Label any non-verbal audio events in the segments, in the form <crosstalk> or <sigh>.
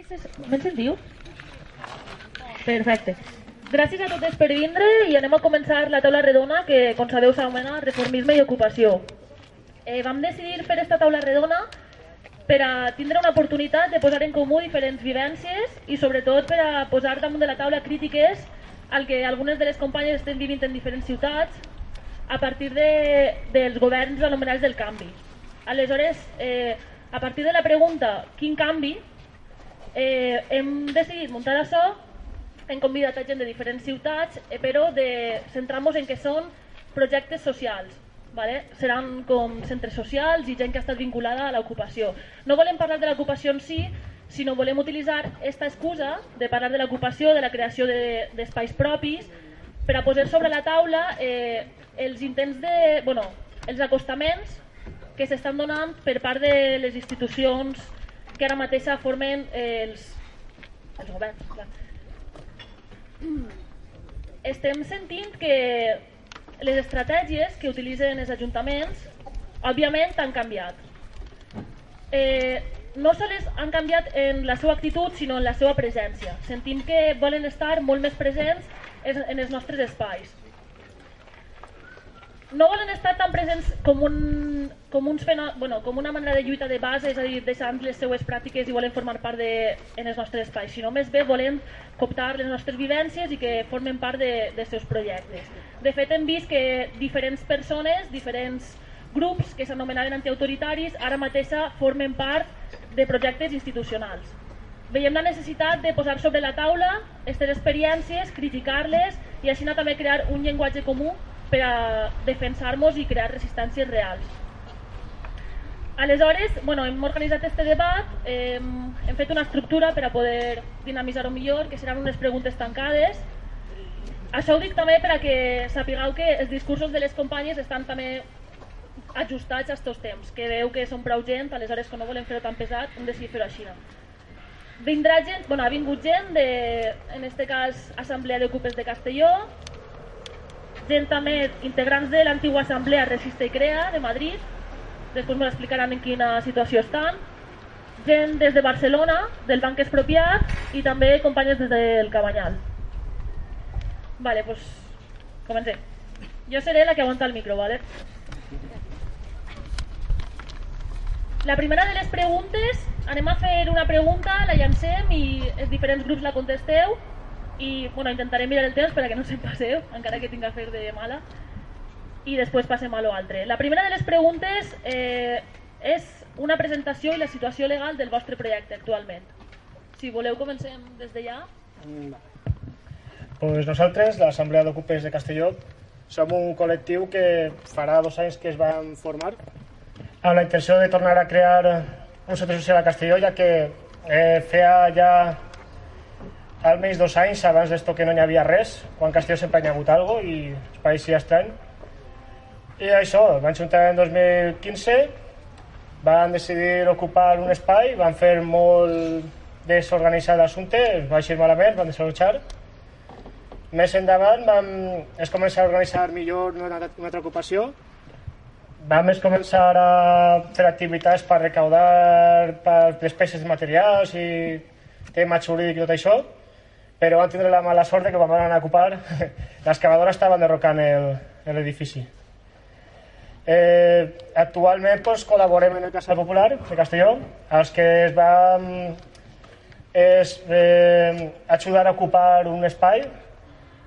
Me'n sentiu? Perfecte. Gràcies a totes per vindre i anem a començar la taula redona que, com sabeu, s'anomena Reformisme i Ocupació. Eh, vam decidir fer aquesta taula redona per a tindre una oportunitat de posar en comú diferents vivències i sobretot per a posar damunt de la taula crítiques al que algunes de les companyes estem vivint en diferents ciutats a partir de, dels governs anomenats del canvi. Aleshores, eh, a partir de la pregunta quin canvi, eh, hem decidit muntar això, hem convidat a gent de diferents ciutats, eh, però de centrar-nos en què són projectes socials. Vale? Seran com centres socials i gent que ha estat vinculada a l'ocupació. No volem parlar de l'ocupació en si, sinó volem utilitzar aquesta excusa de parlar de l'ocupació, de la creació d'espais de, propis, per a posar sobre la taula eh, els intents de... Bueno, els acostaments que s'estan donant per part de les institucions que ara mateix formen els, els governs. Clar. Estem sentint que les estratègies que utilitzen els ajuntaments òbviament han canviat. Eh, no sols han canviat en la seva actitud, sinó en la seva presència. Sentim que volen estar molt més presents en els nostres espais no volen estar tan presents com, un, com, uns fenò, bueno, com una manera de lluita de base, és a dir, deixant les seues pràctiques i volen formar part de, en els nostres espais, sinó més bé volen cooptar les nostres vivències i que formen part de, de seus projectes. De fet, hem vist que diferents persones, diferents grups que s'anomenaven antiautoritaris, ara mateixa formen part de projectes institucionals. Veiem la necessitat de posar sobre la taula aquestes experiències, criticar-les i així també crear un llenguatge comú per a defensar-nos i crear resistències reals. Aleshores, bueno, hem organitzat este debat, eh, hem fet una estructura per a poder dinamitzar-ho millor, que seran unes preguntes tancades. Això ho dic també per a que sapigueu que els discursos de les companyes estan també ajustats a aquests temps, que veu que són prou gent, aleshores que no volem fer-ho tan pesat, hem decidit fer-ho així. Vindrà gent, bueno, ha vingut gent de, en este cas, Assemblea d'Ocupes de Castelló, gent també integrants de l'antiga assemblea Resiste i Crea de Madrid, després m'ho explicaran en quina situació estan, gent des de Barcelona, del Banc Expropiat i també companyes des del Cabanyal. Vale, pues comencem. Jo seré la que aguanta el micro, ¿vale? La primera de les preguntes, anem a fer una pregunta, la llancem i els diferents grups la contesteu i bueno, intentaré mirar el temps perquè no se'n passeu, encara que tinc a fer de mala i després passem a l'altre. La primera de les preguntes eh, és una presentació i la situació legal del vostre projecte actualment. Si voleu comencem des de ja. Mm, pues nosaltres, l'Assemblea d'Ocupes de Castelló, som un col·lectiu que farà dos anys que es van formar amb la intenció de tornar a crear un centre social a Castelló, ja que eh, feia ja almenys dos anys abans d'esto que no n'hi havia res, quan Castelló sempre hi ha hagut algo i es pareixia estrany. I això, van juntar en 2015, van decidir ocupar un espai, van fer molt desorganitzat l'assumpte, va així malament, van desallotjar. Més endavant vam, es començar a organitzar millor una, una altra ocupació, vam començar a fer activitats per recaudar per despeses de materials i tema jurídic i tot això, però van tindre la mala sort que quan van anar a ocupar <laughs> l'excavadora estava enderrocant l'edifici. Eh, actualment pues, col·laborem en el Casal Popular de Castelló, els que es van es, eh, ajudar a ocupar un espai,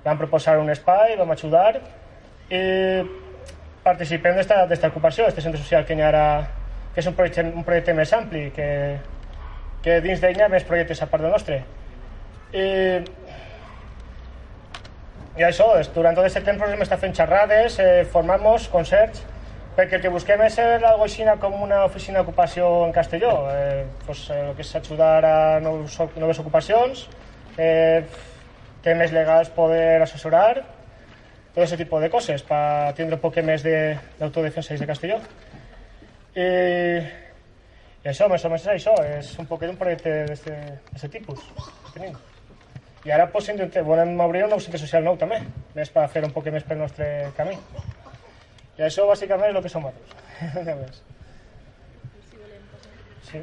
van proposar un espai, vam ajudar i participem d'esta ocupació, d'aquest centre social que hi ha ara, que és un projecte, un projecte més ampli, que, que dins d'ell hi ha més projectes a part del nostre. I, i això, durant tot aquest temps hem estat fent xerrades, eh, formant-nos, concerts, perquè el que busquem és ser algo així com una oficina d'ocupació en Castelló, eh, pues, eh, el que és ajudar a nous, noves ocupacions, eh, temes legals poder assessorar, tot aquest tipus de coses per tindre un poc més d'autodefensa de Castelló. I, i això, més o menys és això, és un poquet un projecte d'aquest tipus que tenim. I ara pues, intentem, volem obrir un nou centre social nou també, més per fer un poc més pel nostre camí. I això bàsicament és el que som nosaltres. <laughs> Sí.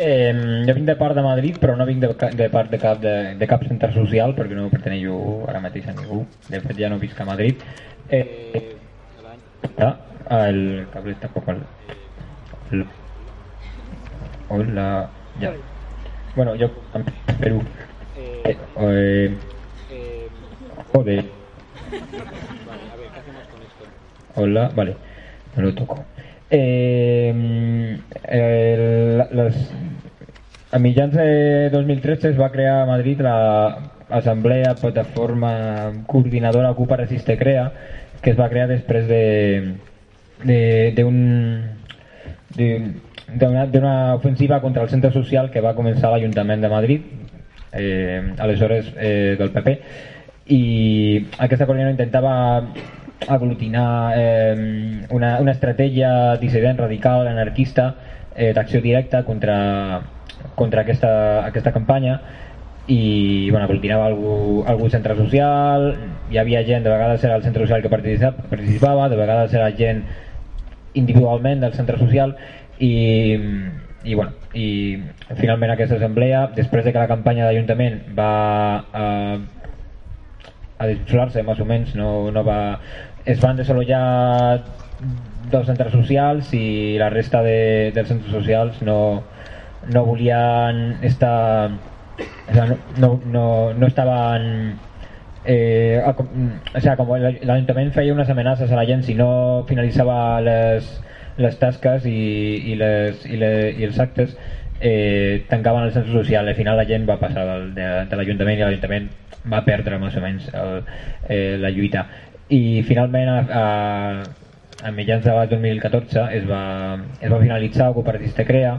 Eh, jo vinc de part de Madrid, però no vinc de, de part de cap, de, de cap centre social, perquè no perteneixo ara mateix a ningú. De fet, ja no visc a Madrid. Eh, ah, el cable tampoc el, el, hola, ja. Bueno, jo espero... Eh, eh, joder. Hola, vale, me lo toco. Eh, el, les, a mitjans de 2013 es va crear a Madrid l'Assemblea Plataforma Coordinadora Ocupa Resiste Crea, que es va crear després de d'una ofensiva contra el centre social que va començar l'Ajuntament de Madrid, eh, aleshores eh, del PP, i aquesta coordinadora intentava aglutinar eh, una, una estratègia dissident, radical, anarquista, eh, d'acció directa contra, contra aquesta, aquesta campanya. I bueno, aglutinava algú, algú centre social, hi havia gent, de vegades era el centre social que participava, de vegades era gent individualment del centre social. I, i, bueno, i finalment aquesta assemblea, després de que la campanya d'Ajuntament va eh, a desinflar-se més o menys, no, no va, es van desenvolupar dos centres socials i la resta de, dels centres socials no, no volien estar o sea, no, no, no, no estaven eh, o sea, com l'Ajuntament feia unes amenaces a la gent si no finalitzava les, les tasques i, i, les, i, les, i els actes eh, tancaven el centre social al final la gent va passar del, de, de l'Ajuntament i l'Ajuntament va perdre més o menys el, eh, la lluita. I finalment a, a, a mitjans de l'any 2014 es va, es va finalitzar el Cooperatista Crea.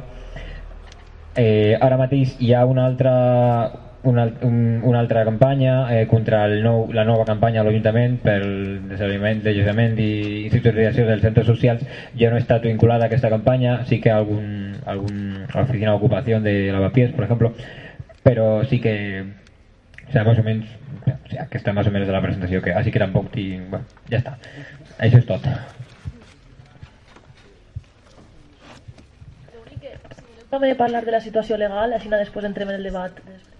Eh, ara mateix hi ha una altra una, un, una altra campanya eh, contra el nou, la nova campanya de l'Ajuntament pel desenvolupament, desallotjament i institucionalització dels centres socials jo no he estat vinculada a aquesta campanya sí que algun, algun oficina d'ocupació de Lavapiés, per exemple però sí que o sea, més o menys o sea, aquesta més o menys de la presentació que així que tampoc tinc... Bueno, ja està. Això és tot. També parlar de la situació legal, així després entrem en el debat. Eh,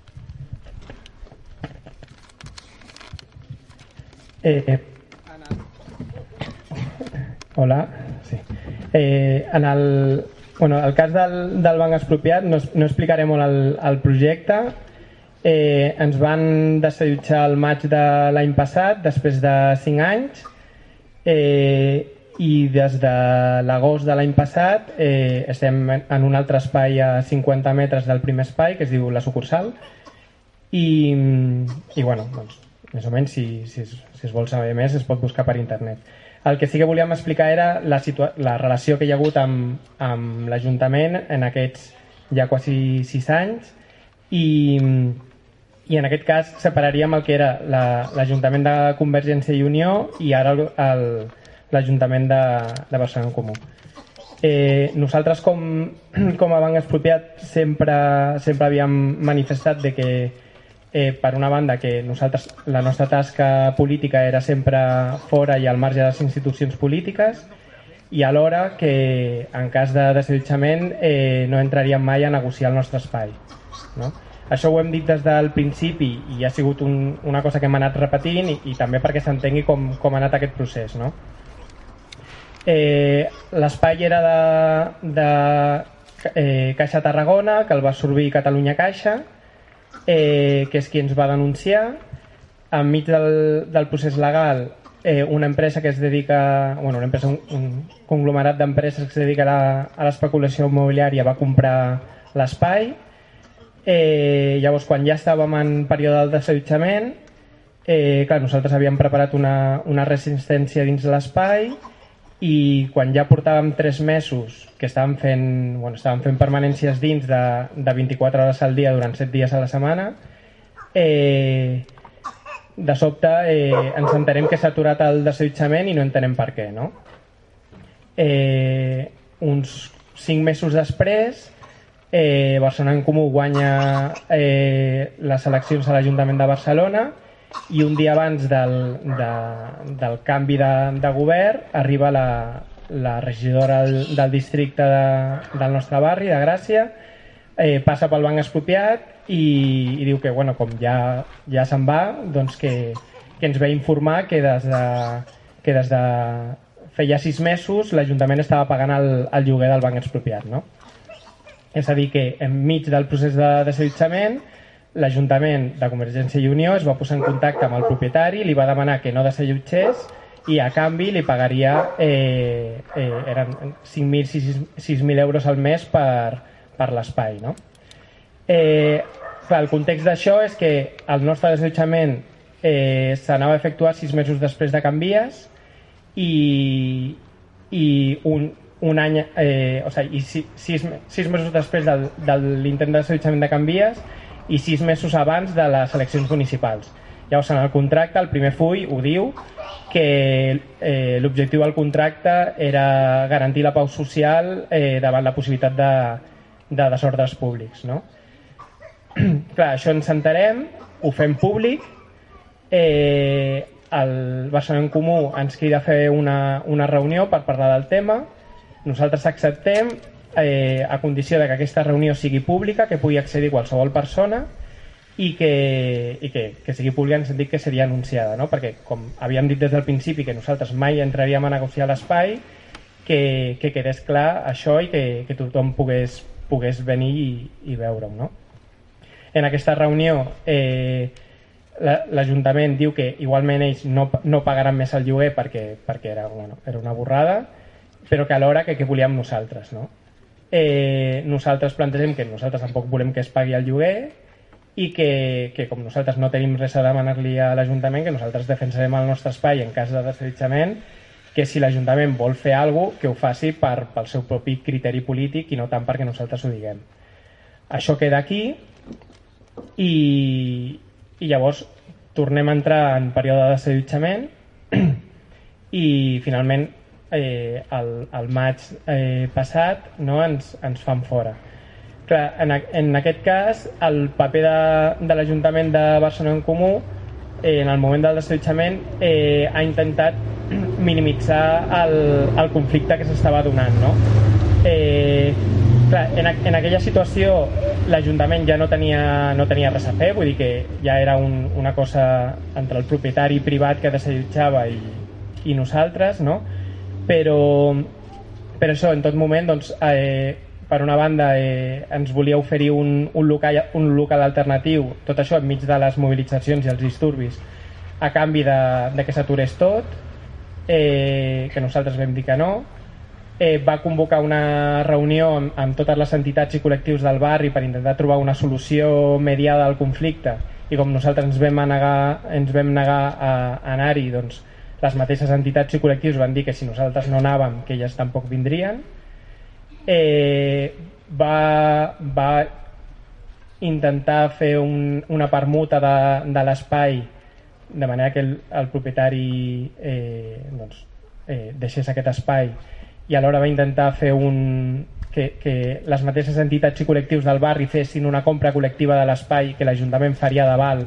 eh. Hola, sí. Eh, en el, bueno, el cas del, del banc expropiat no, no explicaré molt el, el projecte, Eh, ens van desallotjar el maig de l'any passat, després de 5 anys, eh, i des de l'agost de l'any passat eh, estem en un altre espai a 50 metres del primer espai, que es diu la sucursal, i, i bueno, doncs, més o menys, si, si, es vol saber més, es pot buscar per internet. El que sí que volíem explicar era la, la relació que hi ha hagut amb, amb l'Ajuntament en aquests ja quasi 6 anys i, i en aquest cas separaríem el que era l'Ajuntament la, de Convergència i Unió i ara l'Ajuntament de, de Barcelona en Comú. Eh, nosaltres com, <clears throat> com a banc expropiat sempre, sempre havíem manifestat de que eh, per una banda que nosaltres la nostra tasca política era sempre fora i al marge de les institucions polítiques i alhora que en cas de desallotjament eh, no entraríem mai a negociar el nostre espai. No? Això ho hem dit des del principi i ha sigut un, una cosa que hem anat repetint i, i també perquè s'entengui com, com ha anat aquest procés. No? Eh, L'espai era de, de eh, Caixa Tarragona, que el va absorbir Catalunya Caixa, eh, que és qui ens va denunciar. Enmig del, del procés legal, eh, una empresa que es dedica, bueno, una empresa, un, un conglomerat d'empreses que es dedica a l'especulació immobiliària va comprar l'espai Eh, llavors, quan ja estàvem en període del desallotjament, eh, clar, nosaltres havíem preparat una, una resistència dins l'espai i quan ja portàvem 3 mesos que estàvem fent, bueno, estàvem fent permanències dins de, de 24 hores al dia durant 7 dies a la setmana, eh, de sobte eh, ens entenem que s'ha aturat el desallotjament i no entenem per què. No? Eh, uns 5 mesos després eh, Barcelona en Comú guanya eh, les eleccions a l'Ajuntament de Barcelona i un dia abans del, de, del canvi de, de govern arriba la, la regidora del, del districte de, del nostre barri, de Gràcia, eh, passa pel banc expropiat i, i diu que bueno, com ja, ja se'n va doncs que, que ens ve informar que des de, que des de feia sis mesos l'Ajuntament estava pagant el, el lloguer del banc expropiat no? és a dir que enmig del procés de desallotjament l'Ajuntament de Convergència i Unió es va posar en contacte amb el propietari li va demanar que no desallotgés i a canvi li pagaria eh, eh, eren 5.000 6.000 euros al mes per, per l'espai no? eh, el context d'això és que el nostre desallotjament eh, s'anava a efectuar sis mesos després de Canvies i, i un, un any, eh, o sigui, i sis, sis mesos després del, de l'intent de desallotjament de Canvies i sis mesos abans de les eleccions municipals. Llavors, en el contracte, el primer full ho diu, que eh, l'objectiu del contracte era garantir la pau social eh, davant la possibilitat de, de desordres públics. No? <clears throat> Clar, això ens enterem, ho fem públic, eh, el Barcelona en Comú ens crida a fer una, una reunió per parlar del tema, nosaltres acceptem eh, a condició de que aquesta reunió sigui pública, que pugui accedir qualsevol persona, i que, i que, que sigui pública en el sentit que seria anunciada, no? perquè com havíem dit des del principi que nosaltres mai entraríem a negociar l'espai, que, que quedés clar això i que, que tothom pogués, pogués venir i, i veure-ho. No? En aquesta reunió eh, l'Ajuntament diu que igualment ells no, no pagaran més el lloguer perquè, perquè era, bueno, era una borrada, però que alhora que, que volíem nosaltres. No? Eh, nosaltres plantegem que nosaltres tampoc volem que es pagui el lloguer, i que, que com nosaltres no tenim res a demanar-li a l'Ajuntament, que nosaltres defensarem el nostre espai en cas de desallotjament, que si l'Ajuntament vol fer alguna cosa, que ho faci per, pel seu propi criteri polític i no tant perquè nosaltres ho diguem. Això queda aquí i, i llavors tornem a entrar en període de desallotjament <clears throat> i finalment eh, el, el maig eh, passat no, ens, ens fan fora Clar, en, en aquest cas, el paper de, de l'Ajuntament de Barcelona en Comú eh, en el moment del desallotjament eh, ha intentat <clears throat> minimitzar el, el conflicte que s'estava donant no? eh, clar, en, en aquella situació l'Ajuntament ja no tenia, no tenia res a fer vull dir que ja era un, una cosa entre el propietari privat que desallotjava i, i nosaltres no? Però, però això en tot moment doncs, eh, per una banda eh, ens volia oferir un, un, local, un local alternatiu, tot això enmig de les mobilitzacions i els disturbis, a canvi de, de que s'aturés tot, eh, que nosaltres vam dir que no, eh, va convocar una reunió amb, amb totes les entitats i col·lectius del barri per intentar trobar una solució mediada al conflicte. I com nosaltres ens vam negar, ens vam negar a, a anar-hi doncs les mateixes entitats i col·lectius van dir que si nosaltres no anàvem que elles tampoc vindrien. Eh, va, va intentar fer un, una permuta de, de l'espai de manera que el, el propietari eh, doncs, eh, deixés aquest espai. I alhora va intentar fer un, que, que les mateixes entitats i col·lectius del barri fessin una compra col·lectiva de l'espai que l'Ajuntament faria d'aval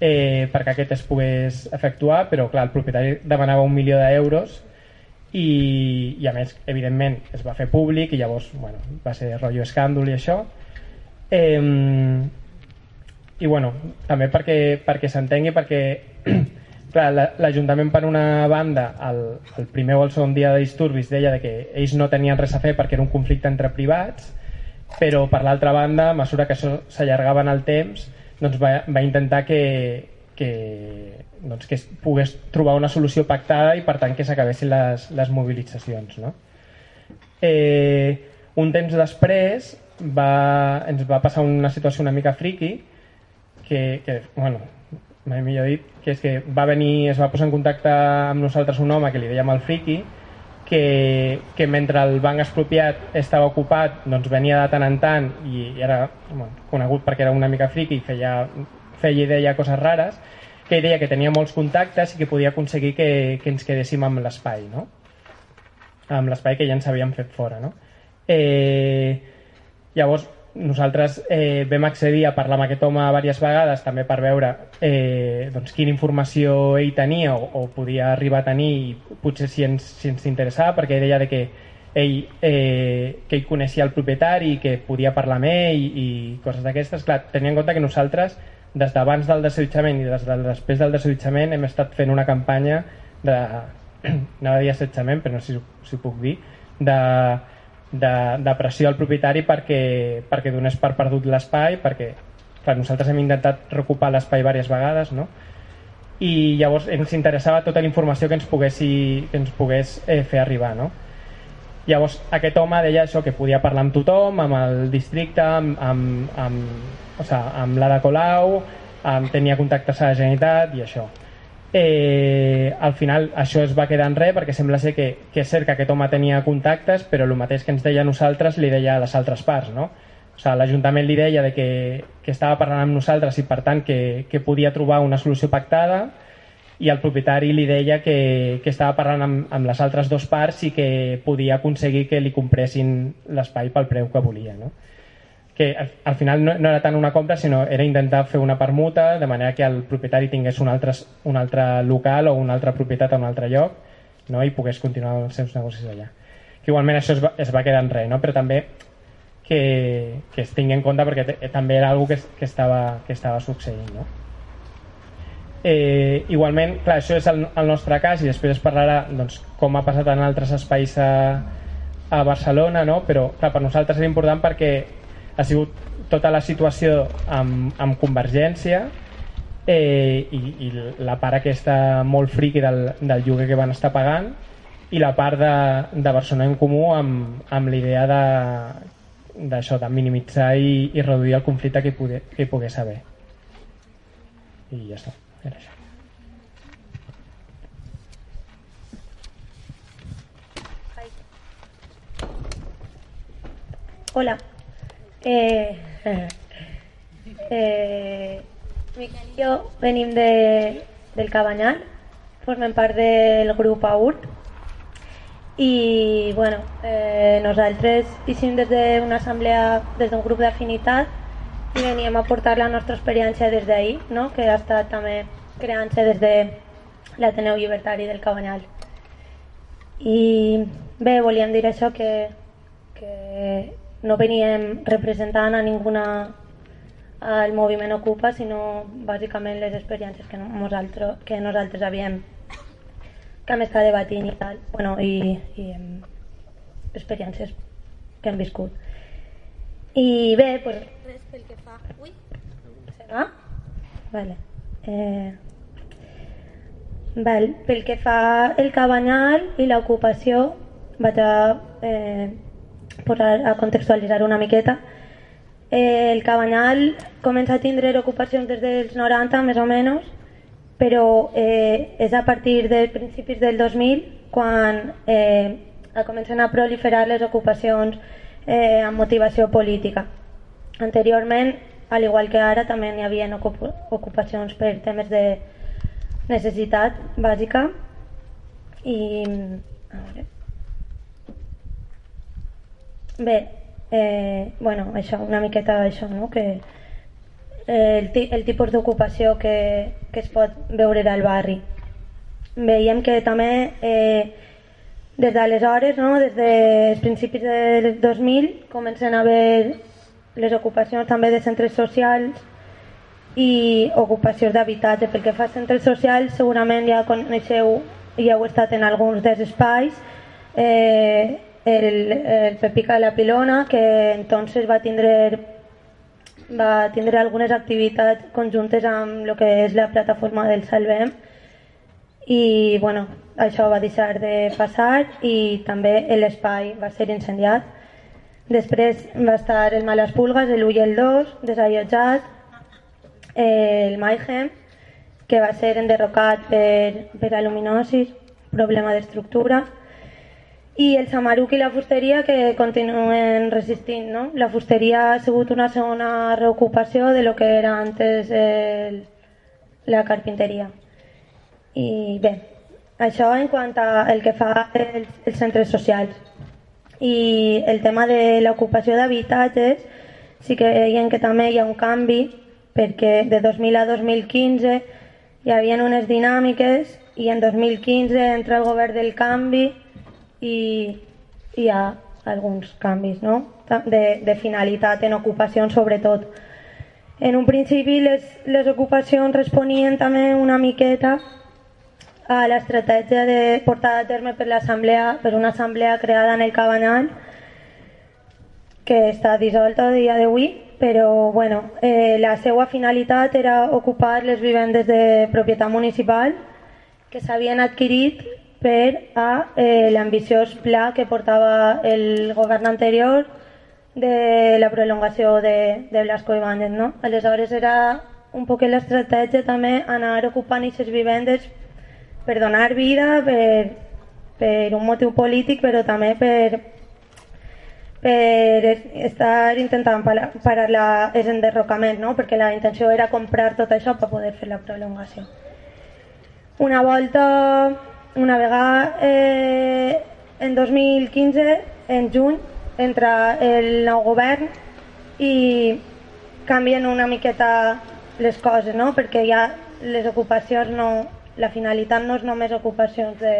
eh, perquè aquest es pogués efectuar, però clar, el propietari demanava un milió d'euros i, i a més, evidentment, es va fer públic i llavors, bueno, va ser rotllo escàndol i això. Eh, i bueno, també perquè, perquè s'entengui perquè <clears throat> clar, l'Ajuntament per una banda el, el primer o el segon dia de disturbis deia de que ells no tenien res a fer perquè era un conflicte entre privats però per l'altra banda, a mesura que s'allargava en el temps doncs va, va intentar que, que, doncs, que es pogués trobar una solució pactada i per tant que s'acabessin les, les mobilitzacions. No? Eh, un temps després va, ens va passar una situació una mica friqui que, que bueno, millor dit, que és que va venir, es va posar en contacte amb nosaltres un home que li dèiem el friqui, que, que mentre el banc expropiat estava ocupat doncs venia de tant en tant i era bueno, conegut perquè era una mica friqui i feia feia i deia coses rares, que deia que tenia molts contactes i que podia aconseguir que, que ens quedéssim amb l'espai, no? amb l'espai que ja ens havíem fet fora. No? Eh, llavors, nosaltres eh, vam accedir a parlar amb aquest home diverses vegades també per veure eh, doncs, quina informació ell tenia o, o podia arribar a tenir i potser si ens, si ens interessava perquè deia de que ell, eh, que ell coneixia el propietari i que podia parlar amb ell i, i coses d'aquestes, clar, tenia en compte que nosaltres des d'abans del desallotjament i des de després del desallotjament hem estat fent una campanya de, <clears throat> no dir assetjament, però no sé si, si ho puc dir, de, de, de pressió al propietari perquè, perquè donés per perdut l'espai, perquè clar, nosaltres hem intentat recuperar l'espai diverses vegades, no? i llavors ens interessava tota la informació que ens poguessi, que ens pogués eh, fer arribar. No? Llavors aquest home deia això, que podia parlar amb tothom, amb el districte, amb, amb, amb, o sigui, amb l'Ada Colau, amb, tenia contactes a la Generalitat i això. Eh, al final això es va quedar en res perquè sembla ser que, que és cert que aquest home tenia contactes però el mateix que ens deia a nosaltres li deia a les altres parts no? o sigui, l'Ajuntament li deia de que, que estava parlant amb nosaltres i per tant que, que podia trobar una solució pactada i el propietari li deia que, que estava parlant amb, amb les altres dues parts i que podia aconseguir que li compressin l'espai pel preu que volia. No? Que al, al final no, no era tant una compra sinó era intentar fer una permuta de manera que el propietari tingués un altre, un altre local o una altra propietat a un altre lloc no? i pogués continuar els seus negocis allà que igualment això es va, es va quedar en res no? però també que, que es tingui en compte perquè també era algo que, que, estava, que estava succeint no? eh, igualment, clar, això és el, el nostre cas i després es parlarà doncs, com ha passat en altres espais a, a Barcelona, no? però clar, per nosaltres és important perquè ha sigut tota la situació amb, amb Convergència eh, i, i la part aquesta molt friqui del, del lloguer que van estar pagant i la part de, de Barcelona en Comú amb, amb l'idea de d'això, de minimitzar i, i reduir el conflicte que pogués, que hi pogués haver i ja està era això. Hola. Eh, <laughs> eh, Miquel i jo venim de, del Cabanyal, formem part del grup AURT i bueno, eh, nosaltres hicim des d'una assemblea, des d'un grup d'afinitat i veníem a portar la nostra experiència des d'ahir, no? que ha estat també creant-se des de l'Ateneu Llibertari del Cabanyal. I bé, volíem dir això que, que no veníem representant a ninguna al moviment Ocupa, sinó bàsicament les experiències que nosaltres, que nosaltres havíem que hem estat debatint i tal, bueno, i, i experiències que hem viscut. I bé, pues, res pel que fa... Ui, serà? Vale. Eh, val, pel que fa el cabanyal i l'ocupació, vaig a eh, posar a contextualitzar una miqueta. Eh, el cabanyal comença a tindre ocupacions des dels 90 més o menys, però eh, és a partir de principis del 2000 quan eh, comencen a proliferar les ocupacions eh, amb motivació política. Anteriorment, al igual que ara, també hi havia ocup ocupacions per temes de necessitat bàsica i a veure. Bé, eh, bueno, això, una miqueta d'això, no? que eh, el, el tipus d'ocupació que, que es pot veure al barri. Veiem que també eh, des d'aleshores, no? des dels principis del 2000, comencen a haver les ocupacions també de centres socials i ocupacions d'habitatge. Pel que fa a centres socials, segurament ja coneixeu, ja heu estat en alguns dels espais, eh, el, el Pepica de la Pilona, que entonces va tindre va tindre algunes activitats conjuntes amb el que és la plataforma del Salvem i bueno, això va deixar de passar i també l'espai va ser incendiat. Després va estar el Malas Pulgas, el 1 i el 2, desallotjat, el Mayhem, que va ser enderrocat per, per aluminosis, problema d'estructura, i el Samaruc i la fusteria que continuen resistint. No? La fusteria ha sigut una segona reocupació de lo que era antes el, la carpinteria. I bé, això en quant el que fa els, els centres socials. I el tema de l'ocupació d'habitatges, sí que veiem que també hi ha un canvi, perquè de 2000 a 2015 hi havia unes dinàmiques i en 2015 entra el govern del canvi i, hi ha alguns canvis no? de, de finalitat en ocupacions sobretot. En un principi les, les ocupacions responien també una miqueta a l'estratègia de portada a terme per l'assemblea, per una assemblea creada en el Cabanyal que està dissolta a dia d'avui, però bueno, eh, la seva finalitat era ocupar les vivendes de propietat municipal que s'havien adquirit per a eh, l'ambiciós pla que portava el govern anterior de la prolongació de, de Blasco i Bandes. No? Aleshores era un poc l'estratègia també anar ocupant aquestes vivendes per donar vida, per, per un motiu polític, però també per, per estar intentant parar, la, el enderrocament, no? perquè la intenció era comprar tot això per poder fer la prolongació. Una volta una vegada eh, en 2015, en juny, entra el nou govern i canvien una miqueta les coses, no? perquè ja les ocupacions no, la finalitat no és només ocupacions de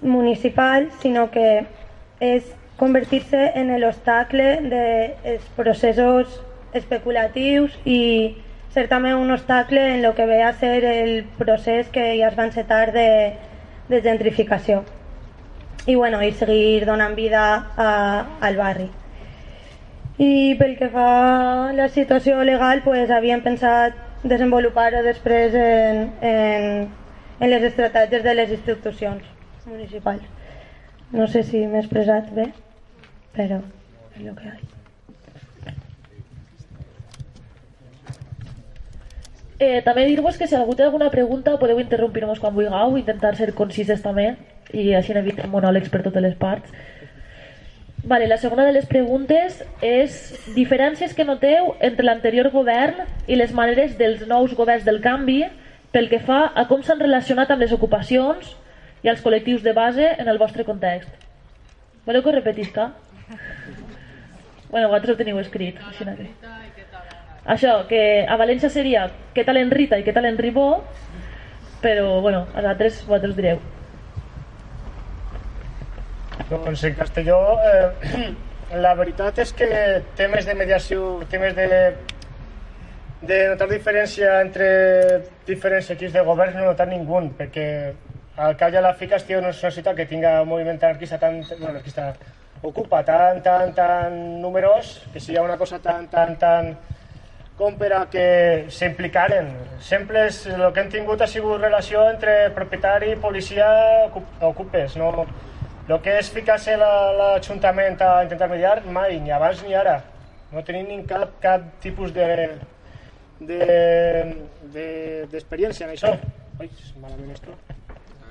municipals, sinó que és convertir-se en l'obstacle dels processos especulatius i ser també un obstacle en el que ve a ser el procés que ja es va encetar de, de gentrificació i, bueno, i seguir donant vida a, al barri. I pel que fa a la situació legal, pues, havíem pensat desenvolupar-ho després en, en, en les estratègies de les institucions municipals. No sé si m'he expressat bé, però és el que hi ha. Eh, també dir-vos que si algú té alguna pregunta podeu interrompir-nos quan vulgueu, intentar ser concises també i així evitem monòlegs per totes les parts. Vale, la segona de les preguntes és diferències que noteu entre l'anterior govern i les maneres dels nous governs del canvi pel que fa a com s'han relacionat amb les ocupacions i els col·lectius de base en el vostre context. Voleu que ho repetisca? <laughs> Bueno, vosaltres ho teniu escrit. Així. Això, que a València seria què tal en Rita i què tal en Ribó, però bueno, a altres vosaltres direu. Doncs en Castelló eh, <clears throat> la veritat és que temes de mediació, temes de, de notar diferència entre diferents equips de govern no notar ningú, perquè al cap i a la fi Castelló no és una ciutat que tinga un moviment anarquista tan, bueno, anarquista ocupa tan, tan, tan numerós que si hi ha una cosa tan, tan, tan com per a que s'implicaren. Sempre és, el que hem tingut ha sigut relació entre propietari, policia, ocupes. No, el que és ficar-se l'Ajuntament la, a intentar mediar, mai, ni abans ni ara. No tenim ni cap, cap tipus de d'experiència de, de, en això. Ai, malament esto. Ah,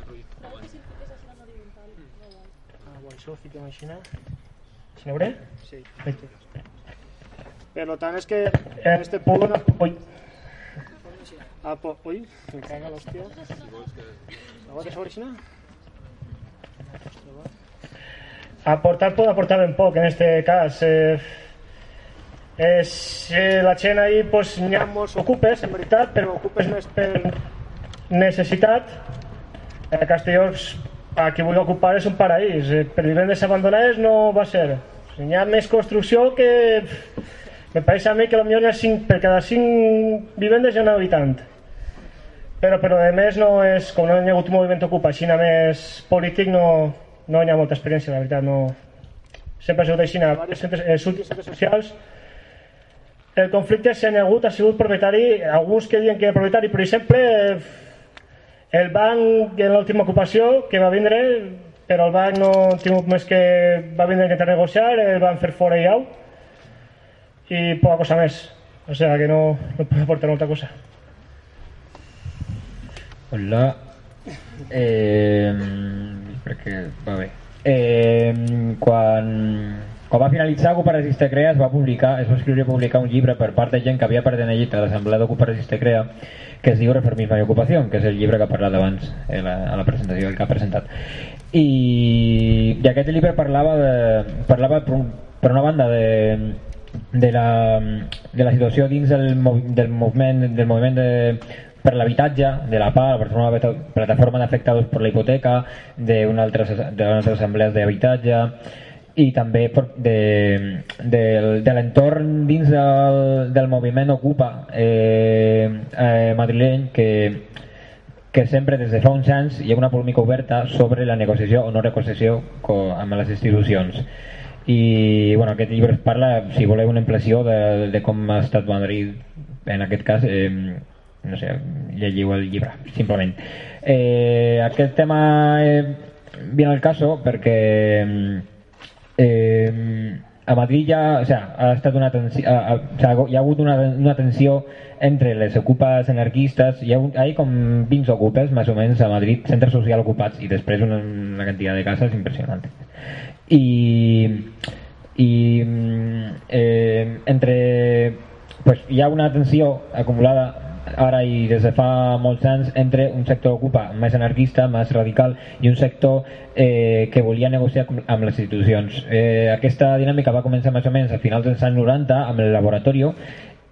bueno, això ho fiquem així. Així n'hauré? Sí. Perfecte. Per tant, és que en este punt... Ui. Ah, po... Ui, me caga l'hòstia. La vols sobre Xina? Aportar pot aportar ben poc en este cas. Eh, és, eh, la gent ahí pues, n'hi ha molts ocupes, en veritat, però ocupes més per necessitat. A Castelló, a qui vulgui ocupar és un paraís. Eh, per vivendes abandonades no va ser. N'hi ha més construcció que me pareix a mi que hi ha 5, per cada 5 vivendes hi ha un habitant. Però, però a més no és, com no hi ha hagut un moviment ocupa així més polític no, no hi ha molta experiència, la veritat. No. Sempre ha sigut així, a diversos centres, els socials el conflicte s'ha hagut, ha sigut propietari, alguns que diuen que és propietari, per exemple, el banc en l'última ocupació que va vindre, però el banc no ha tingut més que va vindre a intentar negociar, el van fer fora i au, i poca cosa més. O sigui que no, no puc aportar molta cosa. Hola. Eh, perquè va bé. Eh, quan, quan va finalitzar Resiste Crea es va publicar, es va escriure i publicar un llibre per part de gent que havia pertenegit a l'assemblea d'Ocupar Resiste Crea que es diu Reformisme i Ocupació, que és el llibre que ha parlat abans a la, a la presentació, que ha presentat. I, i aquest llibre parlava, de, parlava per, per una banda de, de la, de la situació dins del, del moviment del moviment de per l'habitatge de la PA, la plataforma, d'afectados per la hipoteca, d'una altra, altres assemblees d'habitatge, i també de, de, de l'entorn dins del, del moviment Ocupa eh, eh, madrileny que, que sempre des de fa uns anys hi ha una polèmica oberta sobre la negociació o no negociació amb les institucions i bueno, aquest llibre parla, si voleu una impressió de, de com ha estat Madrid en aquest cas eh, no sé, llegiu el llibre simplement. Eh, aquest tema eh, viene al caso perquè eh, a Madrid ja o sea, ha estat una tensió, ha, o sea, hi ha hagut una, una tensió entre les ocupes anarquistes hi ha, hi ha com 20 ocupes més o menys a Madrid, centres socials ocupats i després una, una quantitat de cases impressionant i, i eh, entre pues, hi ha una tensió acumulada ara i des de fa molts anys entre un sector ocupa més anarquista, més radical i un sector eh, que volia negociar amb les institucions. Eh, aquesta dinàmica va començar més o menys a finals dels anys 90 amb el laboratori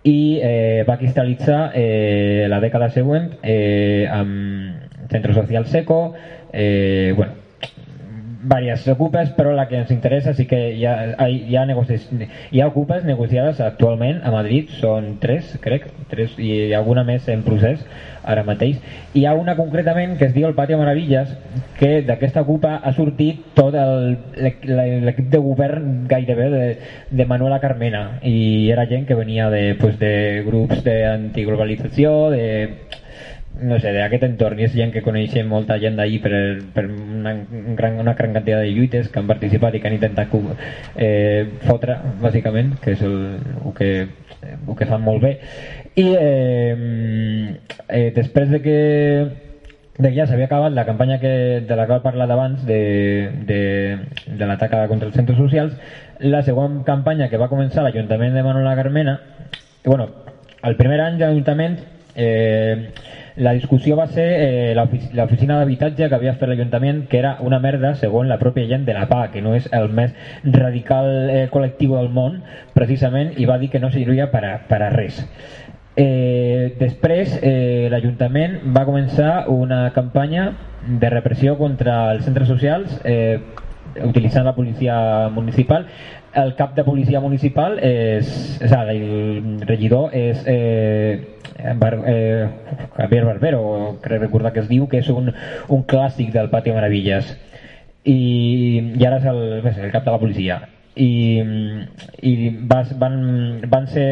i eh, va cristal·litzar eh, la dècada següent eh, amb Centro Social Seco, eh, bueno, varias ocupes, però la que ens interessa sí que hi ha, hi ha, negocis... hi ha ocupes negociades actualment a Madrid, són tres, crec, tres, i alguna més en procés ara mateix. Hi ha una concretament que es diu el Patio Maravillas, que d'aquesta ocupa ha sortit tot l'equip de govern gairebé de, de Manuela Carmena, i era gent que venia de, pues, de grups d'antiglobalització, de no sé, d'aquest entorn i és gent que coneixem molta gent d'ahir per, per una, gran, una gran quantitat de lluites que han participat i que han intentat eh, fotre bàsicament que és el, el, que, el que fan molt bé. I eh, eh, després de que de que ja s'havia acabat la campanya que, de la que va parlar abans de, de, de l'atac contra els centres socials la següent campanya que va començar l'Ajuntament de Manuela Carmena bueno, el primer any de l'Ajuntament eh, la discussió va ser eh, l'oficina d'habitatge que havia fet l'Ajuntament, que era una merda segons la pròpia gent de la PA, que no és el més radical eh, col·lectiu del món, precisament, i va dir que no serviria per a, per a res. Eh, després eh, l'Ajuntament va començar una campanya de repressió contra els centres socials eh, utilitzant la policia municipal el cap de policia municipal és, és el regidor és eh, Bar, eh, Javier Barbero crec recordar que es diu que és un, un clàssic del Pati Maravillas i, i ara és el, el cap de la policia. I, i vas, van, van ser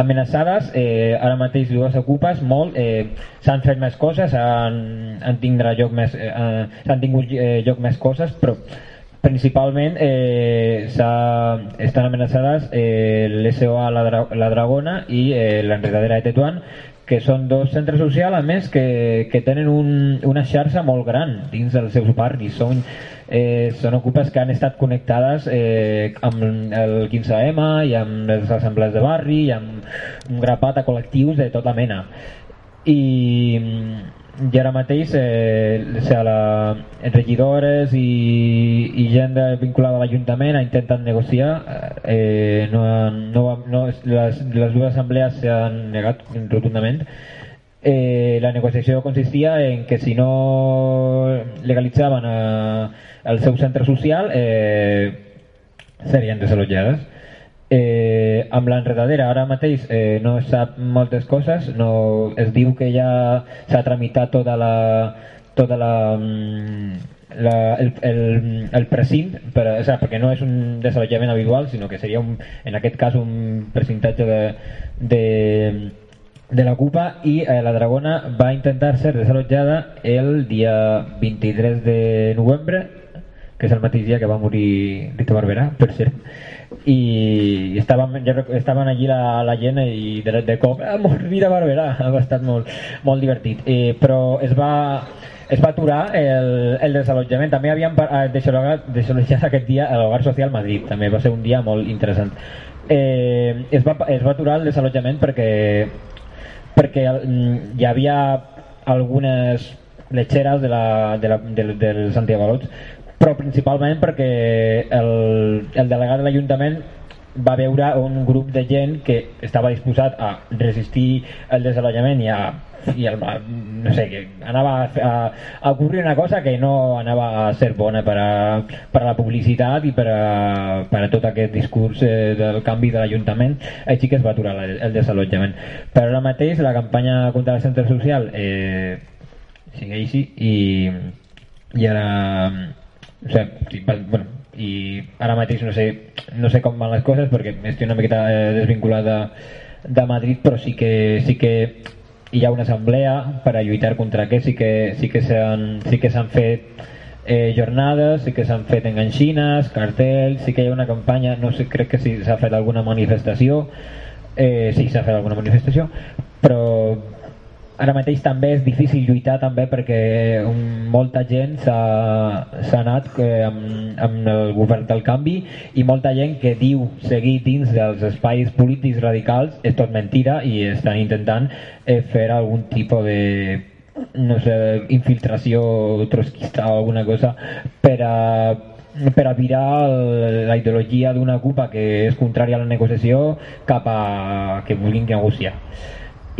amenaçades eh, ara mateix dues ocupes molt eh, s'han fet més coses han, han, tindrà lloc més, eh, s'han tingut eh, lloc més coses però principalment eh, estan amenaçades eh, l'SOA la, Dra la Dragona i eh, l'enredadera de Tetuán que són dos centres socials a més que, que tenen un, una xarxa molt gran dins dels seus barris. Són, eh, són ocupes que han estat connectades eh, amb el 15M i amb les assemblees de barri i amb un grapat de col·lectius de tota mena. I i ara mateix eh, la, regidores i, i gent vinculada a l'Ajuntament intenten negociar eh, no, no, no, les, les dues assemblees s'han negat rotundament. Eh, la negociació consistia en que si no legalitzaven eh, el seu centre social eh, serien desalotjades Eh, amb l'enredadera ara mateix eh, no sap moltes coses, no, es diu que ja s'ha tramitat tota la, tota la, mm, la, el, el, el precint, per, o sigui, perquè no és un desallotjament habitual, sinó que seria un, en aquest cas un precintatge de, de, de la CUPA i eh, la Dragona va intentar ser desallotjada el dia 23 de novembre, que és el mateix dia que va morir Rita Barberà, per cert i estàvem, ja estaven allí la, la gent i de, de cop ah, Vida Barberà, <laughs> ha estat molt, molt divertit. Eh, però es va es va aturar el, el desallotjament. També havíem eh, desallotjat aquest dia a l'Hogar Social Madrid. També va ser un dia molt interessant. Eh, es, va, es va aturar el desallotjament perquè perquè mm, hi havia algunes letxeres de la, de la, de, dels antiavalots però principalment perquè el, el delegat de l'Ajuntament va veure un grup de gent que estava disposat a resistir el desallotjament i a i el, no sé, que anava a, a, ocurrir una cosa que no anava a ser bona per a, per a la publicitat i per a, per a tot aquest discurs eh, del canvi de l'Ajuntament. Així que es va aturar el, el desallotjament. Però ara mateix la campanya contra el centre social eh, segueix i, i ara o sigui, bueno, i ara mateix no sé, no sé com van les coses perquè estic una miqueta eh, desvinculat de, de Madrid però sí que, sí que hi ha una assemblea per a lluitar contra aquest sí que sí que s'han sí que fet eh, jornades, sí que s'han fet enganxines, cartells, sí que hi ha una campanya, no sé, crec que sí s'ha fet alguna manifestació, eh, sí s'ha fet alguna manifestació, però ara mateix també és difícil lluitar també perquè molta gent s'ha anat eh, amb, amb el govern del canvi i molta gent que diu seguir dins dels espais polítics radicals és tot mentira i estan intentant eh, fer algun tipus de no sé, infiltració trotskista o alguna cosa per a per a virar la ideologia d'una cupa que és contrària a la negociació cap a que vulguin negociar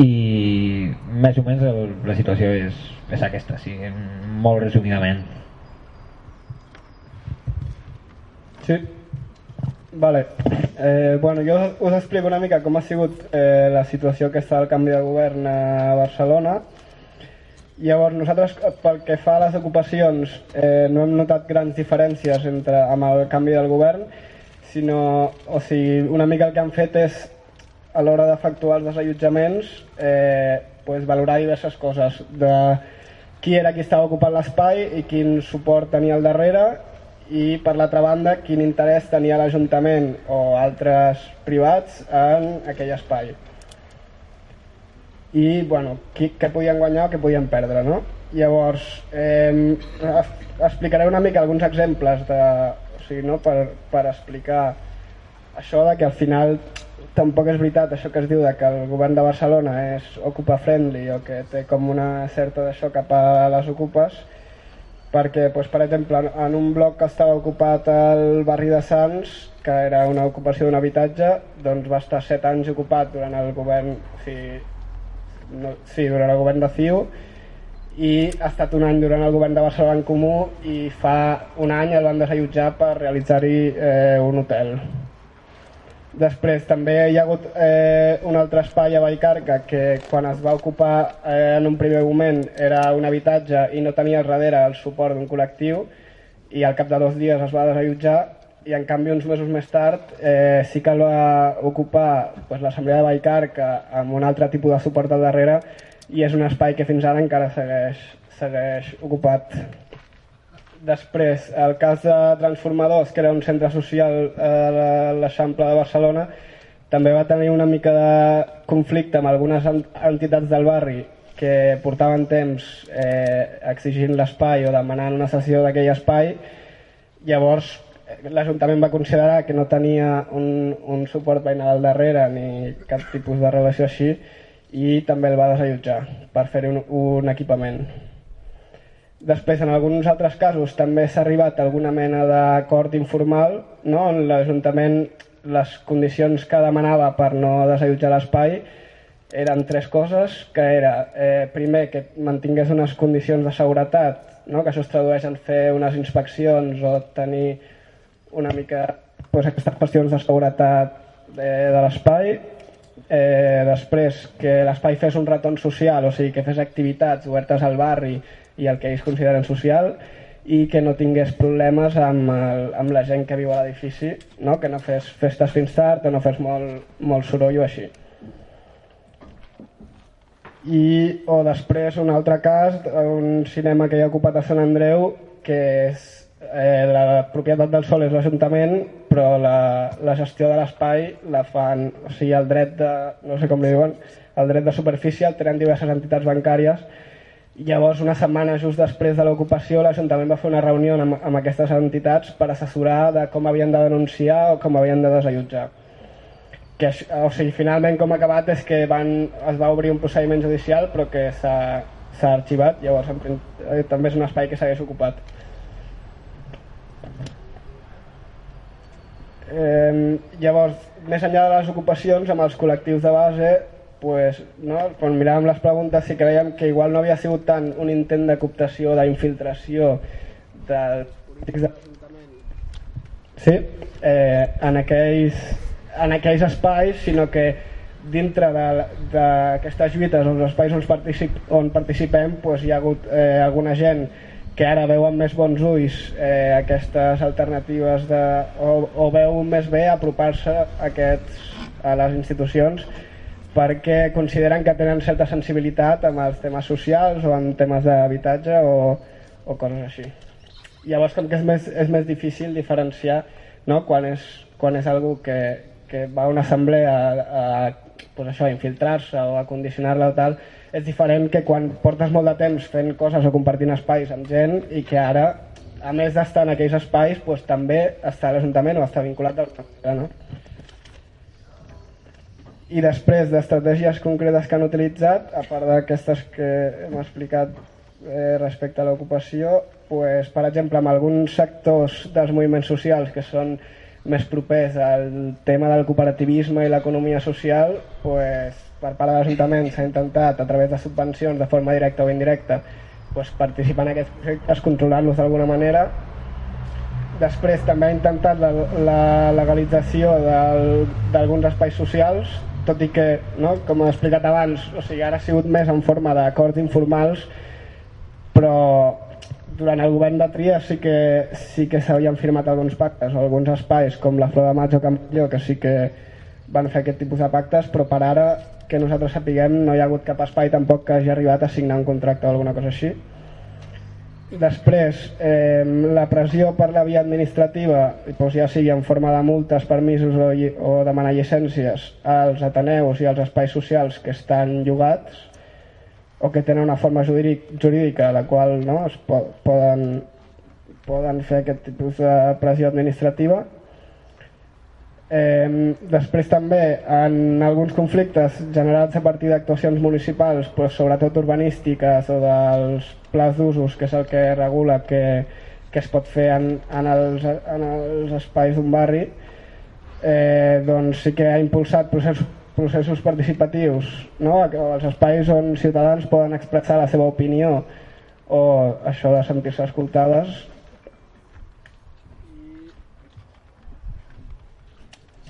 i més o menys el, la situació és, és aquesta, sí, molt resumidament. Sí. Vale. Eh, bueno, jo us explico una mica com ha sigut eh, la situació que està al canvi de govern a Barcelona. Llavors, nosaltres, pel que fa a les ocupacions, eh, no hem notat grans diferències entre, amb el canvi del govern, sinó, o sigui, una mica el que han fet és a l'hora d'efectuar els desallotjaments eh, pues, valorar diverses coses de qui era qui estava ocupant l'espai i quin suport tenia al darrere i per l'altra banda quin interès tenia l'Ajuntament o altres privats en aquell espai i bueno, qui, què podien guanyar o què podien perdre no? llavors eh, explicaré una mica alguns exemples de, o sigui, no? per, per explicar això de que al final tampoc és veritat això que es diu de que el govern de Barcelona és ocupa friendly o que té com una certa d'això cap a les ocupes perquè, doncs, per exemple, en un bloc que estava ocupat al barri de Sants, que era una ocupació d'un habitatge, doncs va estar set anys ocupat durant el govern, o sigui, no, sí, durant el govern de CiU, i ha estat un any durant el govern de Barcelona en Comú i fa un any el van desallotjar per realitzar-hi eh, un hotel. Després també hi ha hagut eh, un altre espai a Vallcarca que quan es va ocupar eh, en un primer moment era un habitatge i no tenia darrere el suport d'un col·lectiu i al cap de dos dies es va desallotjar i en canvi uns mesos més tard eh, sí que el va ocupar pues, l'Assemblea de Vallcarca amb un altre tipus de suport al darrere i és un espai que fins ara encara segueix, segueix ocupat. Després, el cas de Transformadors, que era un centre social a l'Eixample de Barcelona, també va tenir una mica de conflicte amb algunes entitats del barri que portaven temps eh, exigint l'espai o demanant una sessió d'aquell espai. Llavors, l'Ajuntament va considerar que no tenia un, un suport veïnal al darrere ni cap tipus de relació així i també el va desallotjar per fer un, un equipament. Després, en alguns altres casos, també s'ha arribat a alguna mena d'acord informal, no? on l'Ajuntament, les condicions que demanava per no desallotjar l'espai eren tres coses, que era, eh, primer, que mantingués unes condicions de seguretat, no? que això es tradueix en fer unes inspeccions o tenir una mica pues, aquestes qüestions de seguretat eh, de l'espai, eh, després que l'espai fes un retorn social, o sigui, que fes activitats obertes al barri, i el que ells consideren social i que no tingués problemes amb, el, amb la gent que viu a l'edifici, no? que no fes festes fins tard o no fes molt, molt soroll o així. I, o després un altre cas, un cinema que hi ha ocupat a Sant Andreu, que és eh, la propietat del sol és l'Ajuntament, però la, la gestió de l'espai la fan, o sigui, el dret de, no sé com li diuen, el dret de superfície el tenen diverses entitats bancàries Llavors, una setmana just després de l'ocupació, l'Ajuntament va fer una reunió amb, amb aquestes entitats per assessorar de com havien de denunciar o com havien de desallotjar. Que, o sigui, finalment com ha acabat és que van, es va obrir un procediment judicial però que s'ha arxivat, llavors en, eh, també és un espai que segueix ocupat. Eh, llavors, més enllà de les ocupacions, amb els col·lectius de base, pues, no? quan miràvem les preguntes sí creiem que igual no havia sigut tant un intent de cooptació, d'infiltració dels polítics de sí, eh, en, aquells, en aquells espais, sinó que dintre d'aquestes lluites, els espais on, particip, on participem, pues, hi ha hagut eh, alguna gent que ara veu amb més bons ulls eh, aquestes alternatives de, o, o veu més bé apropar-se a, a les institucions perquè consideren que tenen certa sensibilitat amb els temes socials o en temes d'habitatge o, o coses així. Llavors com que és més, és més difícil diferenciar no? quan, és, quan és algú que, que va a una assemblea a, a pues això, infiltrar-se o a condicionar-la o tal, és diferent que quan portes molt de temps fent coses o compartint espais amb gent i que ara, a més d'estar en aquells espais, pues, també està a l'Ajuntament o està vinculat a l'Ajuntament. No? I després d'estratègies concretes que han utilitzat, a part d'aquestes que hem explicat eh, respecte a l'ocupació, pues, per exemple, amb alguns sectors dels moviments socials que són més propers al tema del cooperativisme i l'economia social, pues, per part de l'Ajuntament s'ha intentat a través de subvencions de forma directa o indirecta pues, participar en aquests projectes, controlar-los d'alguna manera. Després també ha intentat la, la legalització d'alguns espais socials tot i que, no, com he explicat abans o sigui, ara ha sigut més en forma d'acords informals però durant el govern de Tria sí que sí que s'havien firmat alguns pactes o alguns espais com la Flor de Maig o Camplló que sí que van fer aquest tipus de pactes però per ara que nosaltres sapiguem no hi ha hagut cap espai tampoc que hagi arribat a signar un contracte o alguna cosa així. Després, eh, la pressió per la via administrativa, doncs ja sigui en forma de multes, permisos o, o demanar llicències als ateneus i als espais socials que estan llogats o que tenen una forma jurídic, jurídica a la qual no, es po poden, poden fer aquest tipus de pressió administrativa Eh, després també en alguns conflictes generats a partir d'actuacions municipals, però sobretot urbanístiques o dels plans d'usos, que és el que regula que, que es pot fer en, en, els, en els espais d'un barri, eh, doncs sí que ha impulsat processos, processos participatius, no? els espais on ciutadans poden expressar la seva opinió o això de sentir-se escoltades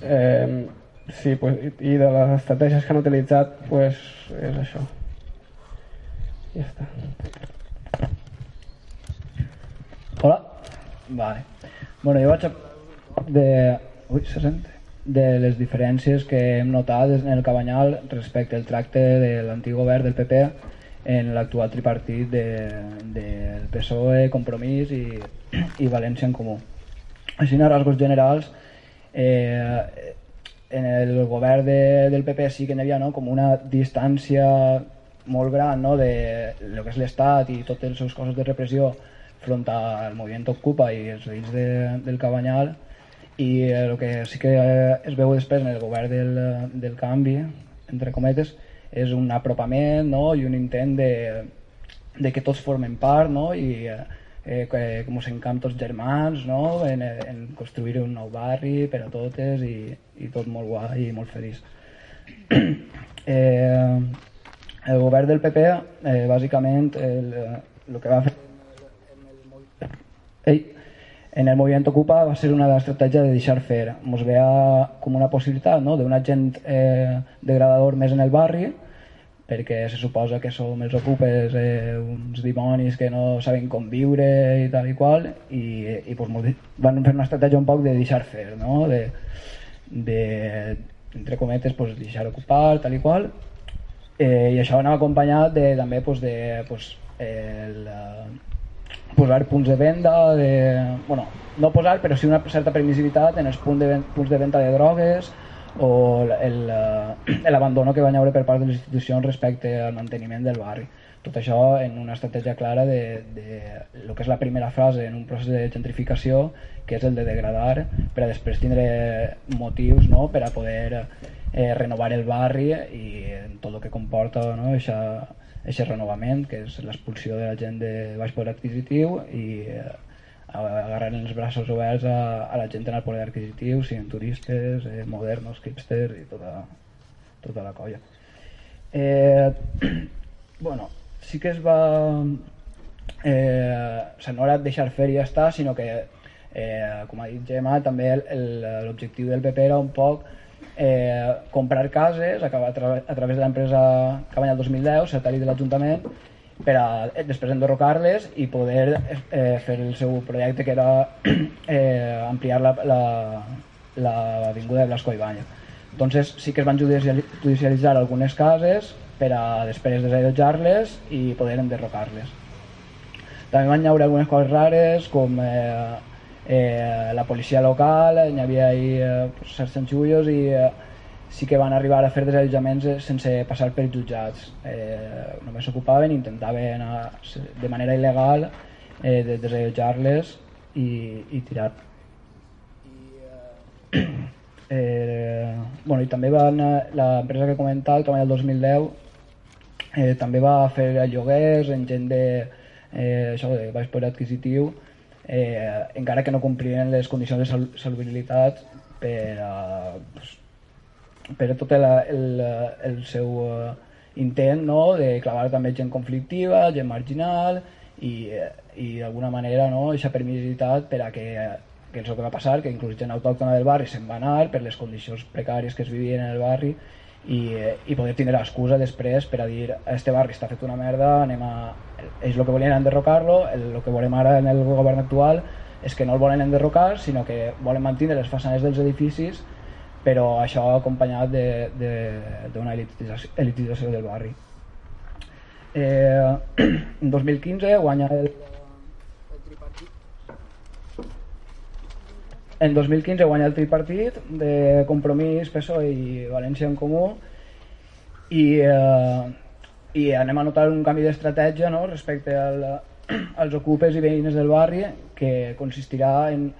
Eh, sí, pues, i de les estratègies que han utilitzat pues, és això. Ja està. Hola. Vale. Bueno, jo vaig a... De... Ui, se sent? De les diferències que hem notat en el Cabanyal respecte al tracte de l'antic govern del PP en l'actual tripartit de, del PSOE, Compromís i, <clears throat> i València en Comú. Així, a rasgos generals, eh, en el govern de, del PP sí que hi havia no, com una distància molt gran no, de lo que és l'Estat i totes les seus coses de repressió front al moviment Ocupa i els veïns de, del Cabanyal i el que sí que es veu després en el govern del, del canvi, entre cometes, és un apropament no? i un intent de, de que tots formen part no? i eh, que, com en camp tots germans, no? en, en construir un nou barri per a totes i, i tot molt guai i molt feliç. <clears throat> eh, el govern del PP, eh, bàsicament, el, el que va fer Ei, en el moviment Ocupa va ser una estratègia de deixar fer. Ens veia com una possibilitat no? d'un agent eh, degradador més en el barri perquè se suposa que som els ocupes eh, uns dimonis que no saben com viure i tal i qual i, i pues, van fer una estratègia un poc de deixar fer no? de, de entre cometes pues, deixar ocupar tal i qual eh, i això anava acompanyat de, també pues, de pues, el, uh, posar punts de venda de, bueno, no posar però sí una certa permissivitat en els punts de, punts de venda de drogues o eh, l'abandono que van haure per part de les institucions respecte al manteniment del barri. Tot això en una estratègia clara de, de el que és la primera fase en un procés de gentrificació, que és el de degradar, per a després tindre motius no? per a poder eh, renovar el barri i tot el que comporta no? aquest renovament, que és l'expulsió de la gent de baix poder adquisitiu i eh, agarrant els braços oberts a, a la gent en el poder adquisitiu, siguin turistes, eh, modernos, hipsters i tota, tota la colla. Eh, <clears throat> bueno, sí que es va... Eh, no era deixar fer i ja està, sinó que, eh, com ha dit Gemma, també l'objectiu del PP era un poc eh, comprar cases a, tra a través de l'empresa Cabanya el 2010, satèl·lit de l'Ajuntament, per a eh, després enderrocar-les i poder eh, fer el seu projecte que era <clears throat> eh, ampliar la, la, l'avinguda de Blasco Ibáñez. Entonces sí que es van judiciali- judicialitzar algunes cases per a després desallotjar-les i poder enderrocar-les. També van haure algunes coses rares com eh, eh, la policia local, hi havia ahí, eh, certs enxullos i eh, sí que van arribar a fer desallotjaments eh, sense passar per jutjats. Eh, només s'ocupaven i intentaven a, de manera il·legal eh, de desallotjar-les i, i tirar. Eh, bueno, i també van, eh, l'empresa que comentava, el Cabanya del 2010, eh, també va fer lloguers en gent de, eh, això, de baix poder adquisitiu, eh, encara que no complien les condicions de sal salubritat per, a, pues, per tot el, el, el seu eh, intent no? de clavar també gent conflictiva, gent marginal i, eh, i d'alguna manera no? aquesta permissivitat per a que, que és el que va passar, que inclús gent autòctona del barri se'n va anar per les condicions precàries que es vivien en el barri i, eh, i poder tindre l'excusa després per a dir este barri està fet una merda, anem a... ells el que volien enderrocar-lo, el, el que volem ara en el govern actual és que no el volen enderrocar, sinó que volen mantenir les façanes dels edificis però això acompanyat d'una elitització, elitització del barri. Eh, <clears throat> en 2015 guanya el, en 2015 guanya el tripartit de Compromís, PSOE i València en Comú i, eh, i anem a notar un canvi d'estratègia no, respecte al, <clears throat> als ocupes i veïnes del barri que consistirà en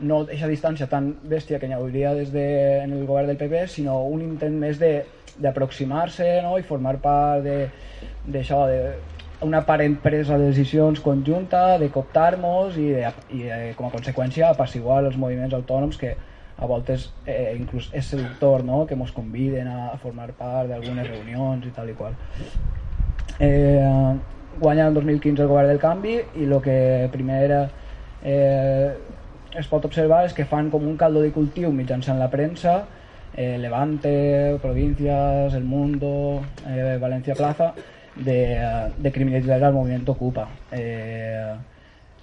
no aquesta distància tan bèstia que hi hauria des de, en el govern del PP, sinó un intent més d'aproximar-se no? i formar part d'això, de, una aparent presa de decisions conjunta, de cooptar-nos i, de, i de, com a conseqüència apaciguar els moviments autònoms que a voltes eh, inclús és seductor no? que ens conviden a, a formar part d'algunes reunions i tal i qual. Eh, guanya el 2015 el govern del canvi i el que primer era, eh, es pot observar és que fan com un caldo de cultiu mitjançant la premsa eh, Levante, Provincias, El Mundo, eh, Valencia Plaza de, de criminalitzar el moviment Ocupa. Eh,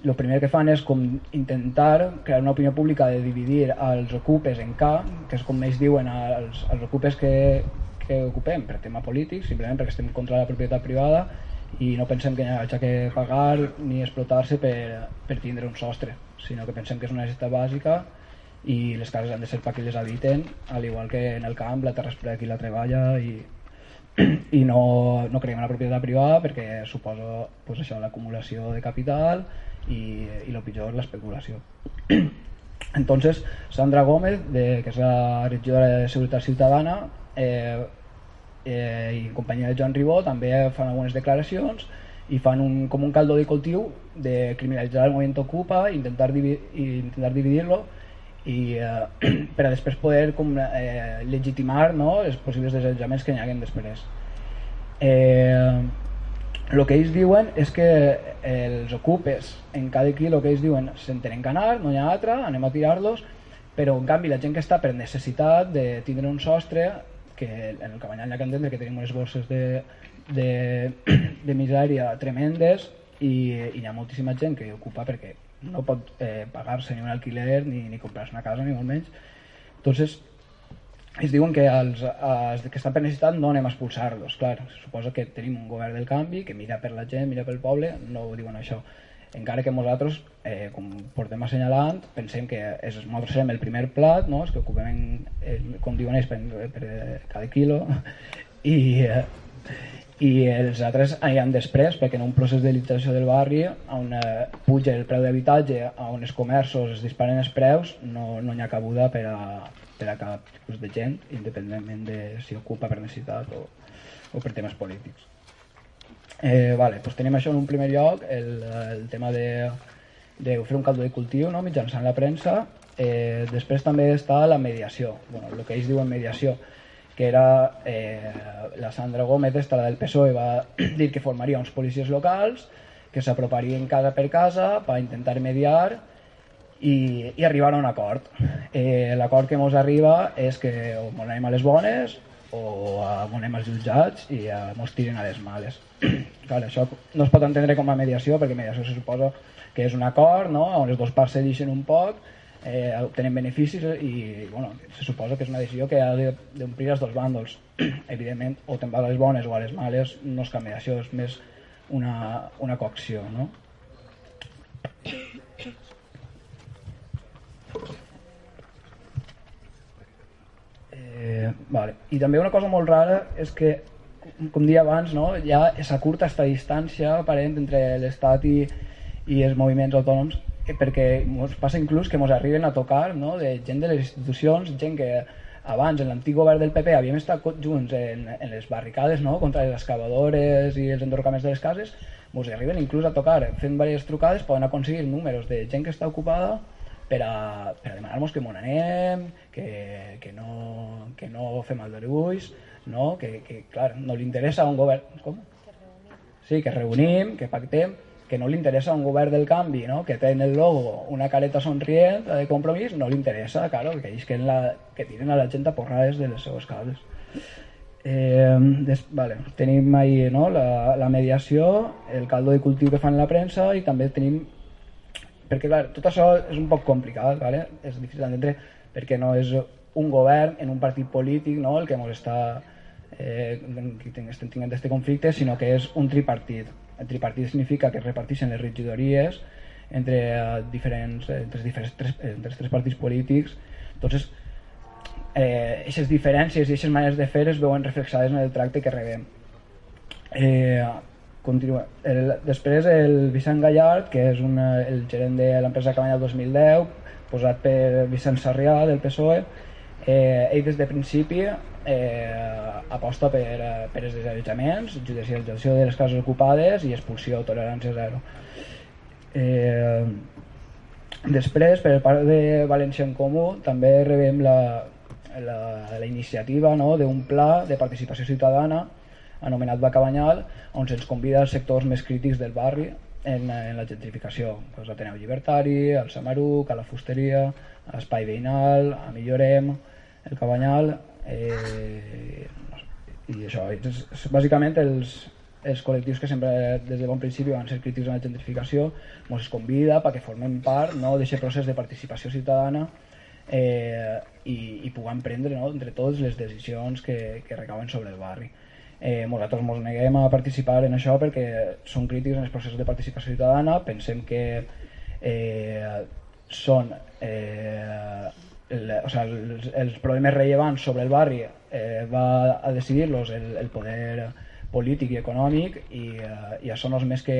el primer que fan és com intentar crear una opinió pública de dividir els ocupes en K, que és com ells diuen els, els ocupes que, que ocupem per tema polític, simplement perquè estem contra la propietat privada i no pensem que hi hagi que pagar ni explotar-se per, per tindre un sostre, sinó que pensem que és una necessitat bàsica i les cases han de ser per qui les habiten, al igual que en el camp la terra és per qui la treballa i, i no, no creiem en la propietat privada perquè suposa pues, això l'acumulació de capital i, i el pitjor l'especulació. <clears throat> Entonces, Sandra Gómez, de, que és la regidora de Seguretat Ciutadana, eh, eh, i en companyia de Joan Ribó també fan algunes declaracions i fan un, com un caldo de cultiu de criminalitzar el moviment Ocupa intentar, divi intentar dividir-lo i eh, <clears throat> per a després poder com, eh, legitimar no, els possibles desallotjaments que hi haguen després. Eh, que ells diuen és que els ocupes en cada aquí el que ells diuen se'n tenen que anar, no hi ha altra, anem a tirar-los però en canvi la gent que està per necessitat de tindre un sostre que en el Cabanyal ha que entendre que tenim unes borses de, de, <clears throat> de misèria tremendes i, i hi ha moltíssima gent que ocupa perquè no pot eh, pagar-se ni un alquiler ni, ni comprar-se una casa ni molt menys entonces ells diuen que els, els que estan per necessitat no anem a expulsar-los, clar, suposa que tenim un govern del canvi que mira per la gent, mira pel poble, no ho diuen això. Encara que nosaltres, eh, com portem assenyalant, pensem que és, nosaltres serem el primer plat, no? els que ocupem, eh, com diuen ells, per, per cada quilo, <laughs> i, eh, i els altres aniran després perquè en un procés d'elització del barri on eh, puja el preu d'habitatge on els comerços es disparen els preus no, no hi ha cabuda per a, per a cap tipus de gent independentment de si ocupa per necessitat o, o per temes polítics. Eh, vale, doncs tenim això en un primer lloc el, el tema de, de fer un caldo de cultiu no? mitjançant la premsa. Eh, després també està la mediació. Bueno, el que ells diuen mediació que era eh, la Sandra Gómez, esta, la del PSOE, va <clears throat> dir que formaria uns policies locals que s'aproparien casa per casa per intentar mediar i, i arribar a un acord. Eh, L'acord que ens arriba és que o anem a les bones o anem als jutjats i ens tiren a les males. <clears throat> Clar, això no es pot entendre com a mediació perquè mediació se suposa que és un acord no? on les dues parts se deixen un poc eh, obtenen beneficis i bueno, se suposa que és una decisió que ha d'omplir els dos bàndols. <clears throat> Evidentment, o te'n vas a les bones o a les males, no és cap mediació, és més una, una cocció. No? Eh, vale. I també una cosa molt rara és que, com dia abans, no, hi ha aquesta distància aparent entre l'Estat i, i els moviments autònoms perquè ens passa inclús que ens arriben a tocar no, de gent de les institucions, gent que abans en l'antic govern del PP havíem estat junts en, en les barricades no, contra les excavadores i els endorcaments de les cases, ens arriben inclús a tocar fent diverses trucades poden aconseguir números de gent que està ocupada per a, per a demanar-nos que m'on anem, que, que, no, que no fem aldarulls, no? Que, que clar, no li interessa a un govern... Com? Sí, que reunim, que pactem, que no li interessa un govern del canvi, no? que té en el logo una careta somrient de compromís, no li interessa, claro, que ells que, la, que tiren a la gent a porrades de les seves cases. Eh, des, vale, tenim ahí no, la, la mediació, el caldo de cultiu que fan la premsa i també tenim perquè clar, tot això és un poc complicat, ¿vale? és difícil d'entendre perquè no és un govern en un partit polític no? el que ens està eh, estem tinguent aquest conflicte, sinó que és un tripartit. El tripartit significa que es reparteixen les regidories entre uh, diferents, entre, diferents tres, entre els tres partits polítics. Entonces, eh, aquestes diferències i aquestes maneres de fer es veuen reflexades en el tracte que rebem. Eh, Continua. El, després el Vicent Gallard, que és una, el gerent de l'empresa Cabanya del 2010, posat per Vicent Sarrià del PSOE, eh, ell des de principi eh, aposta per, per els desallotjaments, judicialització de les cases ocupades i expulsió, tolerància zero. Eh, després, per part de València en Comú, també rebem la, la, la iniciativa no, d'un pla de participació ciutadana anomenat Bacabanyal, on se'ns convida als sectors més crítics del barri en, en la gentrificació. Pues, Ateneu Llibertari, al Samaruc, a la Fusteria, l'Espai Veïnal, a Millorem, el Cabanyal... Eh, i això, és, és, bàsicament els, els col·lectius que sempre des de bon principi van ser crítics en la gentrificació ens convida perquè formem part no, d'aquest procés de participació ciutadana eh, i, i puguem prendre no, entre tots les decisions que, que recauen sobre el barri. Eh, nosaltres ens neguem a participar en això perquè som crítics en els processos de participació ciutadana, pensem que eh, són eh, el, o sea, els, els problemes rellevants sobre el barri eh, va a decidir-los el, el poder polític i econòmic i, eh, i això no és més que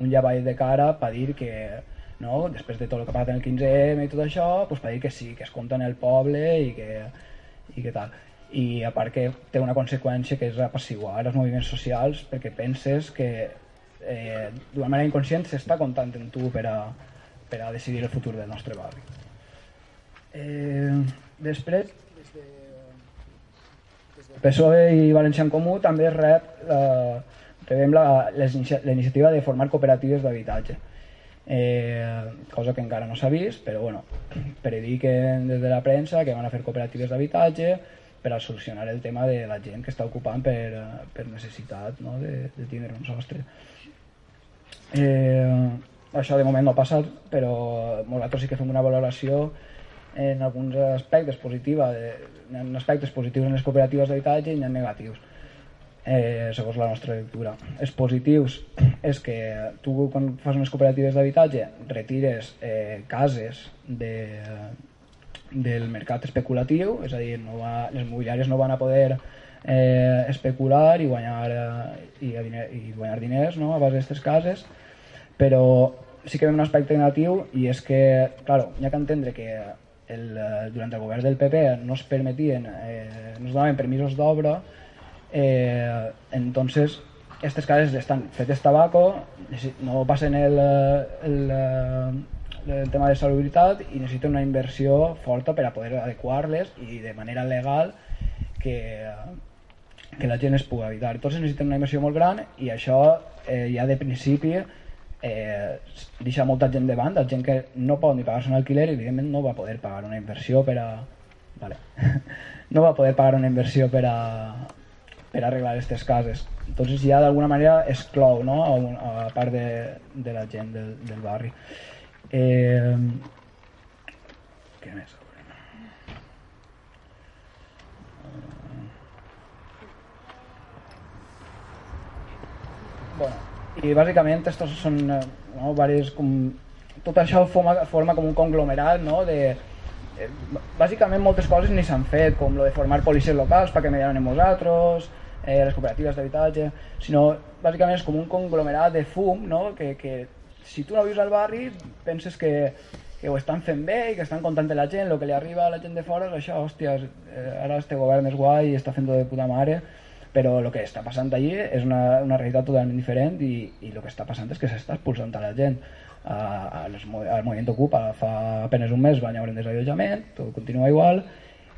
un llavall de cara per dir que no? després de tot el que ha passat en el 15M i tot això, pues, per dir que sí, que es compta en el poble i que, i que tal i a part que té una conseqüència que és apaciguar els moviments socials perquè penses que eh, d'una manera inconscient s'està comptant en tu per a, per a decidir el futur del nostre barri. Eh, després, des de, des de PSOE i València en Comú també rep, eh, rebem la, la iniciativa de formar cooperatives d'habitatge. Eh, cosa que encara no s'ha vist, però bueno, prediquen des de la premsa que van a fer cooperatives d'habitatge, per a solucionar el tema de la gent que està ocupant per, per necessitat no? de, de tindre un sostre. Eh, això de moment no ha passat, però nosaltres sí que fem una valoració en alguns aspectes positiva, de, en aspectes positius en les cooperatives d'habitatge i en negatius, eh, segons la nostra lectura. Els positius és que tu quan fas unes cooperatives d'habitatge retires eh, cases de, del mercat especulatiu, és a dir, no va, les mobiliàries no van a poder eh, especular i guanyar, eh, i, i guanyar diners no, a base d'aquestes cases, però sí que veiem un aspecte negatiu i és que, claro, hi ha que entendre que el, eh, durant el govern del PP no es permetien, eh, no es donaven permisos d'obra, eh, entonces aquestes cases estan fetes tabaco, no passen el, el, el el tema de salubritat i necessiten una inversió forta per a poder adequar-les i de manera legal que, que la gent es pugui habitar. Tots necessiten una inversió molt gran i això eh, ja de principi eh, deixa molta gent de banda, gent que no pot ni pagar-se un alquiler i evidentment no va poder pagar una inversió per a... Vale. <laughs> no va poder pagar una inversió per a, per arreglar aquestes cases. Entonces ja d'alguna manera exclou no? a, un, a part de, de la gent del, del barri. Eh, què més? Bueno, i bàsicament estos són eh, no, varios, com, tot això forma, forma com un conglomerat no, de, eh, bàsicament moltes coses ni s'han fet com lo de formar policies locals perquè me amb nosaltres eh, les cooperatives d'habitatge sinó bàsicament és com un conglomerat de fum no? que, que si tu no vius al barri penses que, que ho estan fent bé i que estan contant la gent, el que li arriba a la gent de fora és això, hòstia, eh, ara este govern és guai i està fent de puta mare però el que està passant allí és una, una realitat totalment diferent i, i el que està passant és que s'està expulsant a la gent. Les, al moviment Ocupa fa apenas un mes van haver un desallotjament tot continua igual.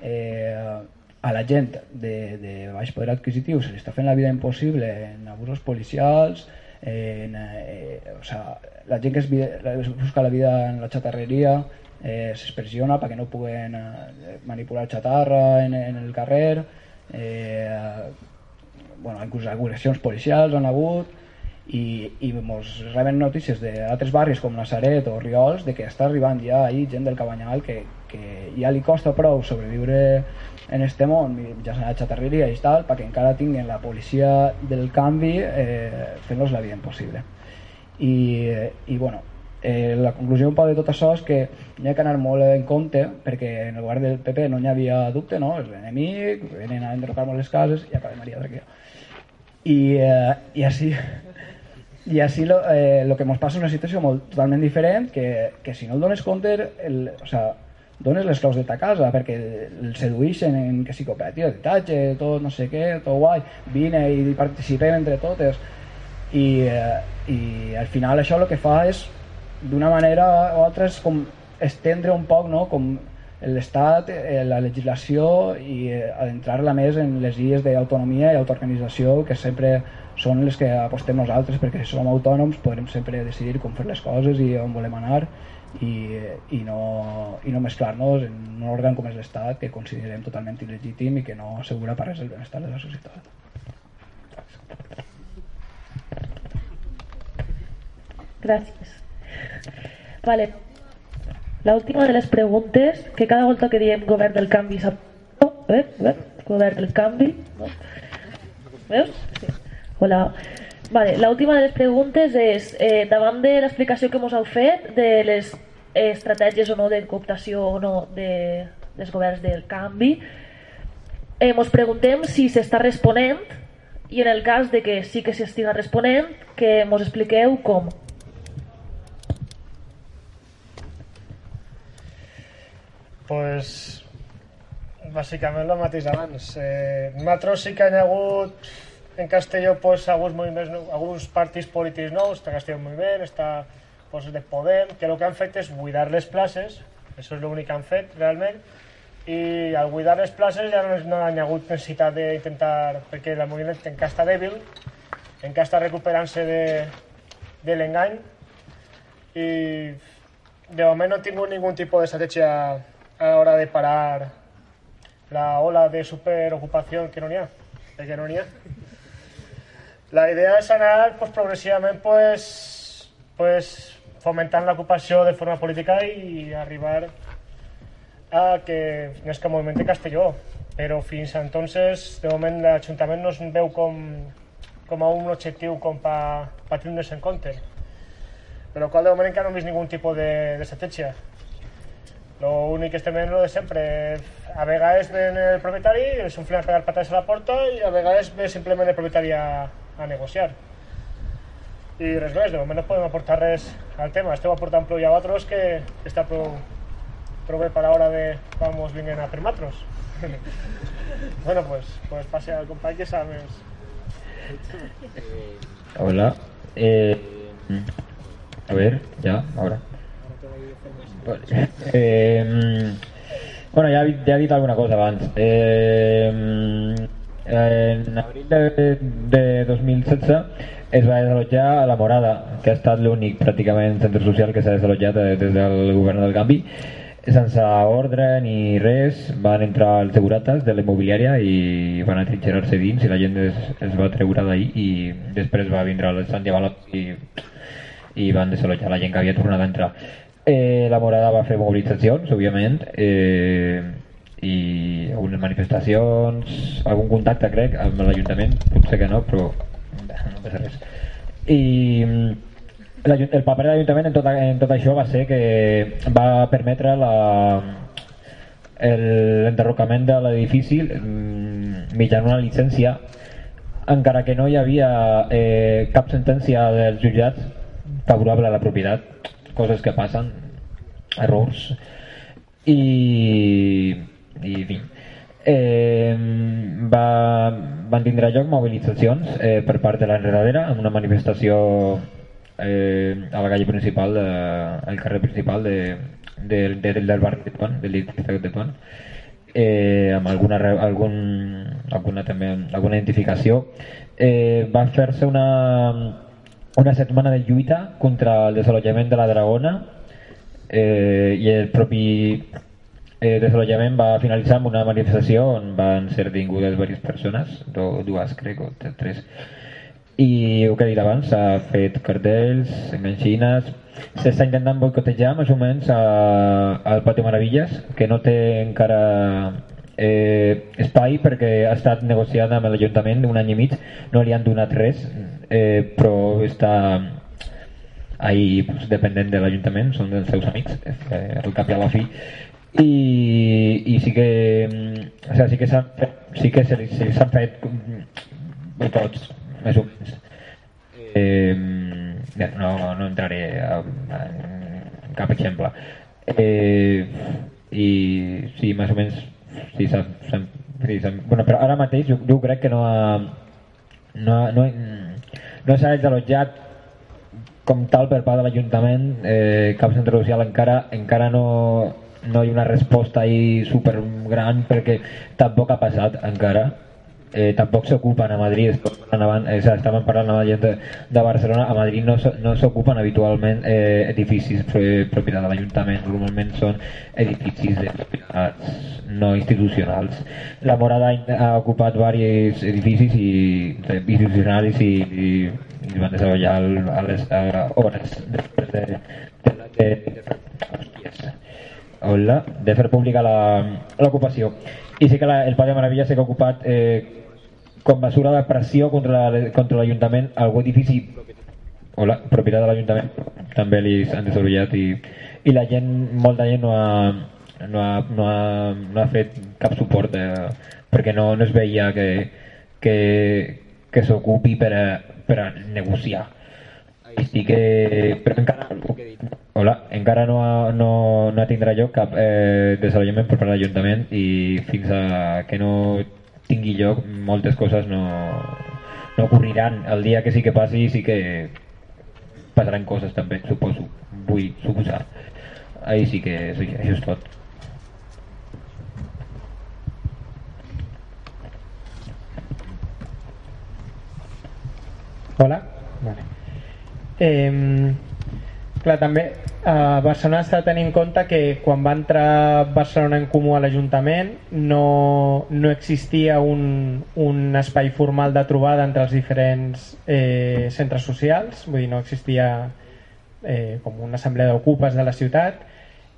Eh, a la gent de, de baix poder adquisitiu se li està fent la vida impossible en abusos policials en, eh, o sea, la gent que es, es busca la vida en la xatarreria eh, s'expressiona perquè no puguen eh, manipular xatarra en, en el carrer eh, bueno, inclús agressions policials han hagut i, i ens reben notícies d'altres barris com Nazaret o Riols de que està arribant ja ahí gent del Cabanyal que, que ja li costa prou sobreviure en este món ja s'ha xatarreria i tal perquè encara tinguen la policia del canvi eh, fent-los la vida impossible i, i bueno eh, la conclusió un poc de tot això és que hi ha que anar molt en compte perquè en el govern del PP no hi havia dubte no? és l'enemic, venen a enderrocar les cases i acaba Maria Draquea i, eh, i així i així lo, eh, lo que ens passa és una situació molt, totalment diferent que, que si no el dones compte el, o sea, dones les claus de ta casa perquè el sedueixen en que si cooperativa d'habitatge, tot no sé què, tot guai vine i participem entre totes i, eh, i al final això el que fa és d'una manera o altra és com estendre un poc no? com l'Estat, eh, la legislació i eh, adentrar-la més en les guies d'autonomia i autoorganització que sempre són les que apostem nosaltres perquè si som autònoms podrem sempre decidir com fer les coses i on volem anar i, i no, i no mesclar-nos en un òrgan com és l'Estat que considerem totalment il·legítim i que no assegura per res el benestar de la societat. Gràcies. Vale, la última de les preguntes, que cada volta que diem govern del canvi sap... Eh? Eh? Govern del canvi, no? Veus? Sí. Hola. Vale, la última de les preguntes és, eh, davant de l'explicació que ens heu fet de les estratègies o no de cooptació o no de, dels governs del canvi, eh, preguntem si s'està responent i en el cas de que sí que s'estiga responent, que ens expliqueu com. Pues, bàsicament el mateix abans. Eh, nosaltres sí que hi ha hagut en Castelló pues, alguns, moviments, alguns partits polítics nous, està Castelló Moviment, està pues, de Podem, que el que han fet és buidar les places, això és l'únic que han fet realment, i al buidar les places ja no, no hi ha hagut necessitat d'intentar, perquè el moviment encara està dèbil, encara està recuperant-se de, de l'engany, i de moment no he tingut ningun tipus d'estratègia a l'hora de parar la ola de superocupació que no n'hi ha, perquè no n'hi ha. La idea és anar pues, progressivament pues, pues, fomentant l'ocupació de forma política i arribar a que no és que moviment de Castelló, però fins a entonces, de moment, l'Ajuntament no es veu com, com a un objectiu com per pa, tindre's en compte. Però qual de moment encara no hem vist ningun tipus d'estratègia. De, L'únic que estem veient de sempre. A vegades ven el propietari, els omplin a pegar patades a la porta i a vegades ve simplement el propietari a, negociar. I res més, de moment no aportar al tema. Esteu aportant prou ja vosaltres que està prou, prou bé per a l'hora de quan ens vinguin a permatros. <laughs> bueno, pues, pues passe al company que sap més. Hola. Eh, a ver, ya, ahora. Eh, bueno, ja, ja he dit alguna cosa abans. Eh, En abril de, de 2016 es va desallotjar a la Morada, que ha estat l'únic pràcticament centre social que s'ha desallotjat eh, des del govern del canvi. Sense ordre ni res, van entrar els segurates de la immobiliària i van atrinxerar-se dins i la gent es, es va treure d'ahir i després va vindre Sant Llevalot i, i van desallotjar la gent que havia tornat a entrar. Eh, la Morada va fer mobilitzacions, òbviament, eh, i algunes manifestacions, algun contacte crec amb l'Ajuntament, potser que no, però no passa res. I el paper de l'Ajuntament en, tot, en tot això va ser que va permetre l'enderrocament de l'edifici mm, mitjançant una llicència encara que no hi havia eh, cap sentència dels jutjats favorable a la propietat, coses que passen, errors, i i fi, eh, va, van tindre lloc mobilitzacions eh, per part de l'enredadera en una manifestació eh, a la calle principal de, al carrer principal de, de, de, del barri de Tuan, del districte de Tuan eh, amb alguna, algun, alguna, també, alguna identificació. Eh, va fer-se una, una setmana de lluita contra el desallotjament de la Dragona eh, i el propi eh, desallotjament va finalitzar amb una manifestació on van ser tingudes diverses persones, do, dues crec, o tres. I el que he dit abans, s'ha fet cartells, enganxines, s'està intentant boicotejar més o menys al Patio Maravillas, que no té encara eh, espai perquè ha estat negociat amb l'Ajuntament un any i mig, no li han donat res, eh, però està ahí pues, dependent de l'Ajuntament, són dels seus amics, eh, al cap i a la fi, i, i sí que o sigui, sí que s'han fet, sí que s'han fet mm, tots més o menys. Eh, no, no entraré en cap exemple. Eh, i sí, més o menys sí, s'han sí, bueno, però ara mateix jo, jo crec que no ha, no, no, no s'ha desallotjat com tal per part de l'Ajuntament eh, cap centre social encara encara no no hi ha una resposta ahí super gran perquè tampoc ha passat encara eh, tampoc s'ocupen a Madrid abans, eh, estaven parlant amb gent de, de Barcelona a Madrid no, no s'ocupen habitualment eh, edificis propietat de l'Ajuntament normalment són edificis de propietats no institucionals la Morada ha ocupat diversos edificis i, institucionals i, i, i van desenvolupar a les a hores després de, de, de, de, de, Hola, de fer pública l'ocupació. I sí que la, el Pare de Meravella s'ha ocupat eh, com mesura de pressió contra l'Ajuntament la, algun edifici hola, propietat de l'Ajuntament també li han desenvolupat i, i la gent, molta gent no ha, no ha, no ha, no ha fet cap suport eh, perquè no, no es veia que, que, que s'ocupi per, a, per a negociar. I que però encara Hola, encara no, no, no tindrà lloc cap eh, desallotjament per part de l'Ajuntament i fins a que no tingui lloc moltes coses no, no ocorriran. El dia que sí que passi sí que passaran coses també, suposo. Vull suposar. Ahí sí que sí, això és tot. Hola. Vale. Eh, clar, també a Barcelona de tenir en compte que quan va entrar Barcelona en comú a l'Ajuntament no, no existia un, un espai formal de trobada entre els diferents eh, centres socials, vull dir, no existia eh, com una assemblea d'ocupes de la ciutat.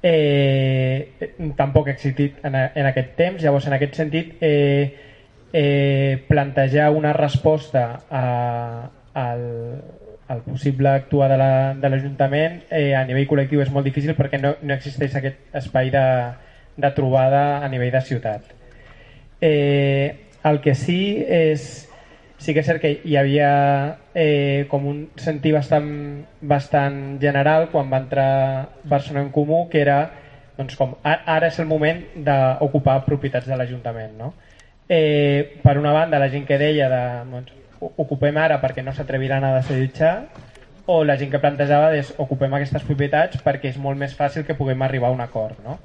Eh, tampoc ha existit en, en aquest temps, llavors en aquest sentit eh, eh, plantejar una resposta a, al, el possible actuar de l'Ajuntament la, eh, a nivell col·lectiu és molt difícil perquè no, no existeix aquest espai de, de trobada a nivell de ciutat. Eh, el que sí és sí que és cert que hi havia eh, com un sentit bastant, bastant general quan va entrar Barcelona en Comú que era doncs com ara és el moment d'ocupar propietats de l'Ajuntament no? eh, per una banda la gent que deia de, doncs, ocupem ara perquè no s'atreviran a desallotjar o la gent que plantejava és ocupem aquestes propietats perquè és molt més fàcil que puguem arribar a un acord no?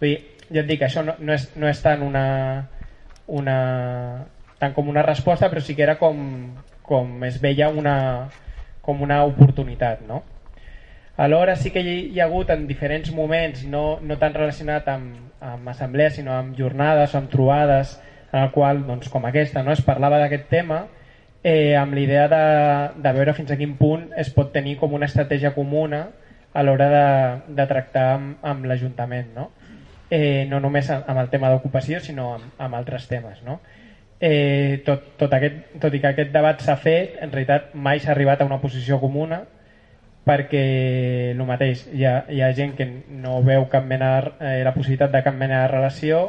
Vull dir, jo et dic, això no, no, és, no és tant una, una, tant com una resposta, però sí que era com, com es veia una, com una oportunitat. No? Alhora sí que hi, ha hagut en diferents moments, no, no tan relacionat amb, amb assemblees, sinó amb jornades o amb trobades, en el qual, doncs, com aquesta, no es parlava d'aquest tema, eh, amb l'idea de, de veure fins a quin punt es pot tenir com una estratègia comuna a l'hora de, de tractar amb, amb l'Ajuntament. No? Eh, no només amb el tema d'ocupació, sinó amb, amb altres temes. No? Eh, tot, tot, aquest, tot i que aquest debat s'ha fet, en realitat mai s'ha arribat a una posició comuna, perquè el mateix, hi ha, hi ha gent que no veu cap mena, eh, la possibilitat de cap mena de relació,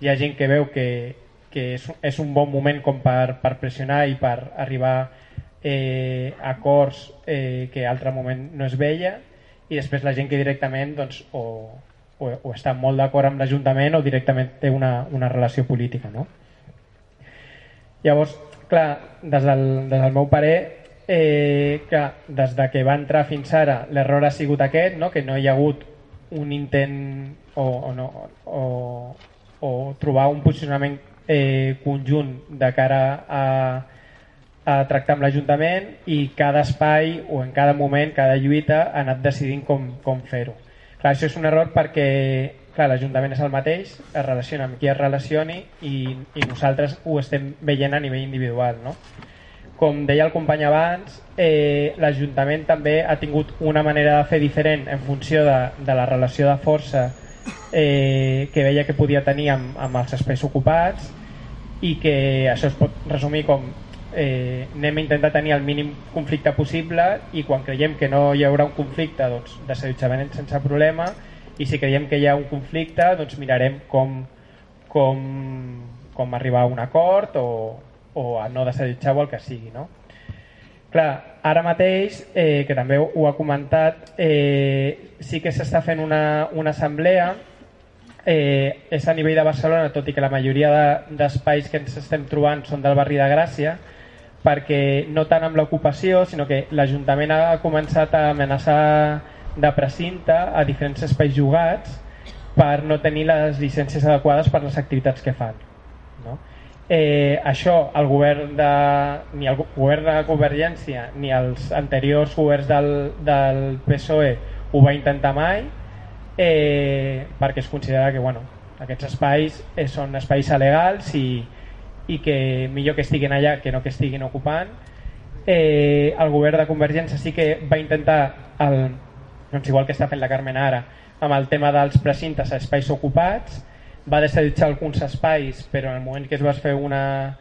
hi ha gent que veu que, que és, és un bon moment com per, per pressionar i per arribar eh, acords eh, que altre moment no es veia i després la gent que directament doncs, o, o, o està molt d'acord amb l'Ajuntament o directament té una, una relació política. No? Llavors, clar, des del, des del meu parer eh, que des de que va entrar fins ara l'error ha sigut aquest, no? que no hi ha hagut un intent o, o, no, o, o trobar un posicionament eh, conjunt de cara a, a tractar amb l'Ajuntament i cada espai o en cada moment, cada lluita ha anat decidint com, com fer-ho. Clar, això és un error perquè l'Ajuntament és el mateix, es relaciona amb qui es relacioni i, i nosaltres ho estem veient a nivell individual. No? com deia el company abans, eh, l'Ajuntament també ha tingut una manera de fer diferent en funció de, de la relació de força eh, que veia que podia tenir amb, amb els espais ocupats i que això es pot resumir com eh, anem a intentar tenir el mínim conflicte possible i quan creiem que no hi haurà un conflicte doncs desallotjament sense problema i si creiem que hi ha un conflicte doncs mirarem com, com, com arribar a un acord o, o a no desallotjar o el que sigui. No? Clar, ara mateix, eh, que també ho ha comentat, eh, sí que s'està fent una, una assemblea, eh, és a nivell de Barcelona, tot i que la majoria d'espais de, que ens estem trobant són del barri de Gràcia, perquè no tant amb l'ocupació, sinó que l'Ajuntament ha començat a amenaçar de precinte a diferents espais jugats per no tenir les llicències adequades per les activitats que fan. No? Eh, això el govern de, ni el govern de Convergència ni els anteriors governs del, del PSOE ho va intentar mai eh, perquè es considera que bueno, aquests espais eh, són espais alegals i, i que millor que estiguin allà que no que estiguin ocupant. Eh, el govern de Convergència sí que va intentar el, doncs igual que està fent la Carmen ara amb el tema dels precintes a espais ocupats va desallotjar alguns espais, però en el moment que es va fer una,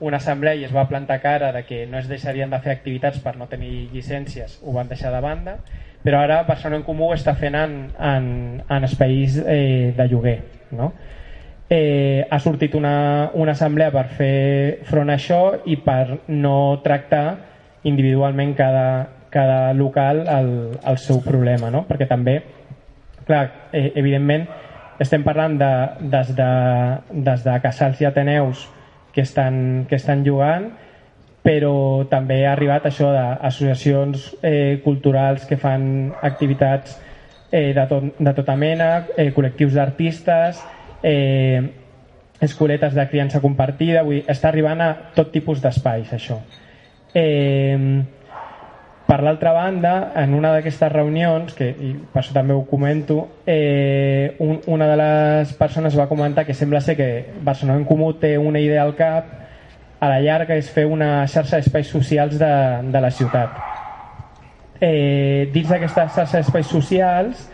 una assemblea i es va plantar cara de que no es deixarien de fer activitats per no tenir llicències, ho van deixar de banda, però ara Barcelona en Comú està fent en, en, en espais eh, de lloguer. No? Eh, ha sortit una, una assemblea per fer front a això i per no tractar individualment cada, cada local el, el seu problema, no? perquè també, clar, eh, evidentment, estem parlant de, des, de, des de casals i ateneus que estan, que estan jugant però també ha arribat això d'associacions eh, culturals que fan activitats eh, de, tot, de tota mena, eh, col·lectius d'artistes, eh, escoletes de criança compartida, vull dir, està arribant a tot tipus d'espais això. Eh, per l'altra banda, en una d'aquestes reunions, que i per això també ho comento, eh, un, una de les persones va comentar que sembla ser que Barcelona en Comú té una idea al cap a la llarga és fer una xarxa d'espais socials de, de la ciutat. Eh, dins d'aquesta xarxa d'espais socials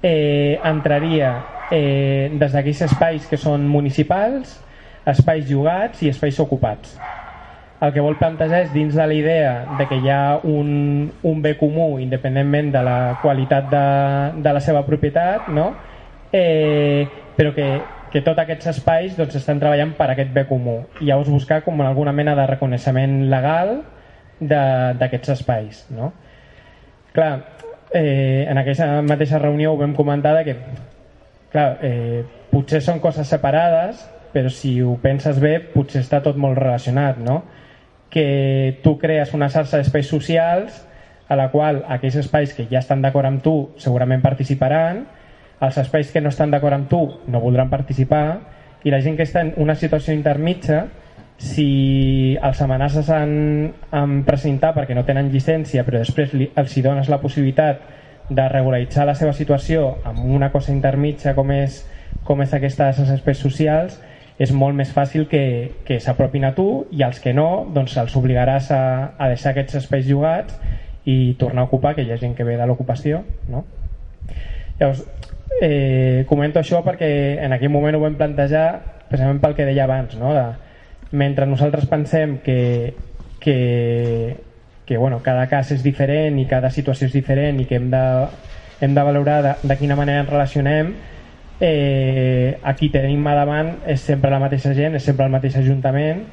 eh, entraria eh, des d'aquells espais que són municipals, espais jugats i espais ocupats el que vol plantejar és dins de la idea de que hi ha un, un bé comú independentment de la qualitat de, de la seva propietat, no? eh, però que, que tots aquests espais doncs, estan treballant per aquest bé comú i llavors buscar com alguna mena de reconeixement legal d'aquests espais. No? Clar, eh, en aquesta mateixa reunió ho vam comentar que clar, eh, potser són coses separades però si ho penses bé potser està tot molt relacionat no? Que tu crees una xarxa d'espais socials a la qual aquells espais que ja estan d'acord amb tu segurament participaran, els espais que no estan d'acord amb tu no voldran participar i la gent que està en una situació intermitja si els amenaces en, en presentar perquè no tenen llicència però després li, els hi dones la possibilitat de regularitzar la seva situació amb una cosa intermitja com és, com és aquesta dels espais socials és molt més fàcil que, que s'apropin a tu i els que no doncs els obligaràs a, a deixar aquests espais jugats i tornar a ocupar, que hi ha gent que ve de l'ocupació no? llavors eh, comento això perquè en aquell moment ho vam plantejar precisament pel que deia abans no? de, mentre nosaltres pensem que, que, que bueno, cada cas és diferent i cada situació és diferent i que hem de, hem de valorar de, de quina manera ens relacionem eh, aquí tenim a davant és sempre la mateixa gent, és sempre el mateix ajuntament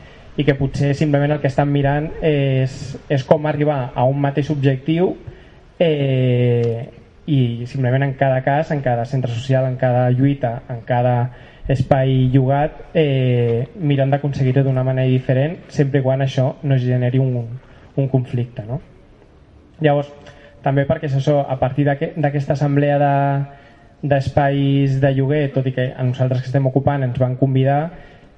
i que potser simplement el que estan mirant és, és com arribar a un mateix objectiu eh, i simplement en cada cas, en cada centre social, en cada lluita, en cada espai llogat eh, mirant d'aconseguir-ho d'una manera diferent sempre quan això no generi un, un conflicte no? llavors també perquè és això, a partir d'aquesta assemblea de, d'espais de lloguer, tot i que a nosaltres que estem ocupant ens van convidar,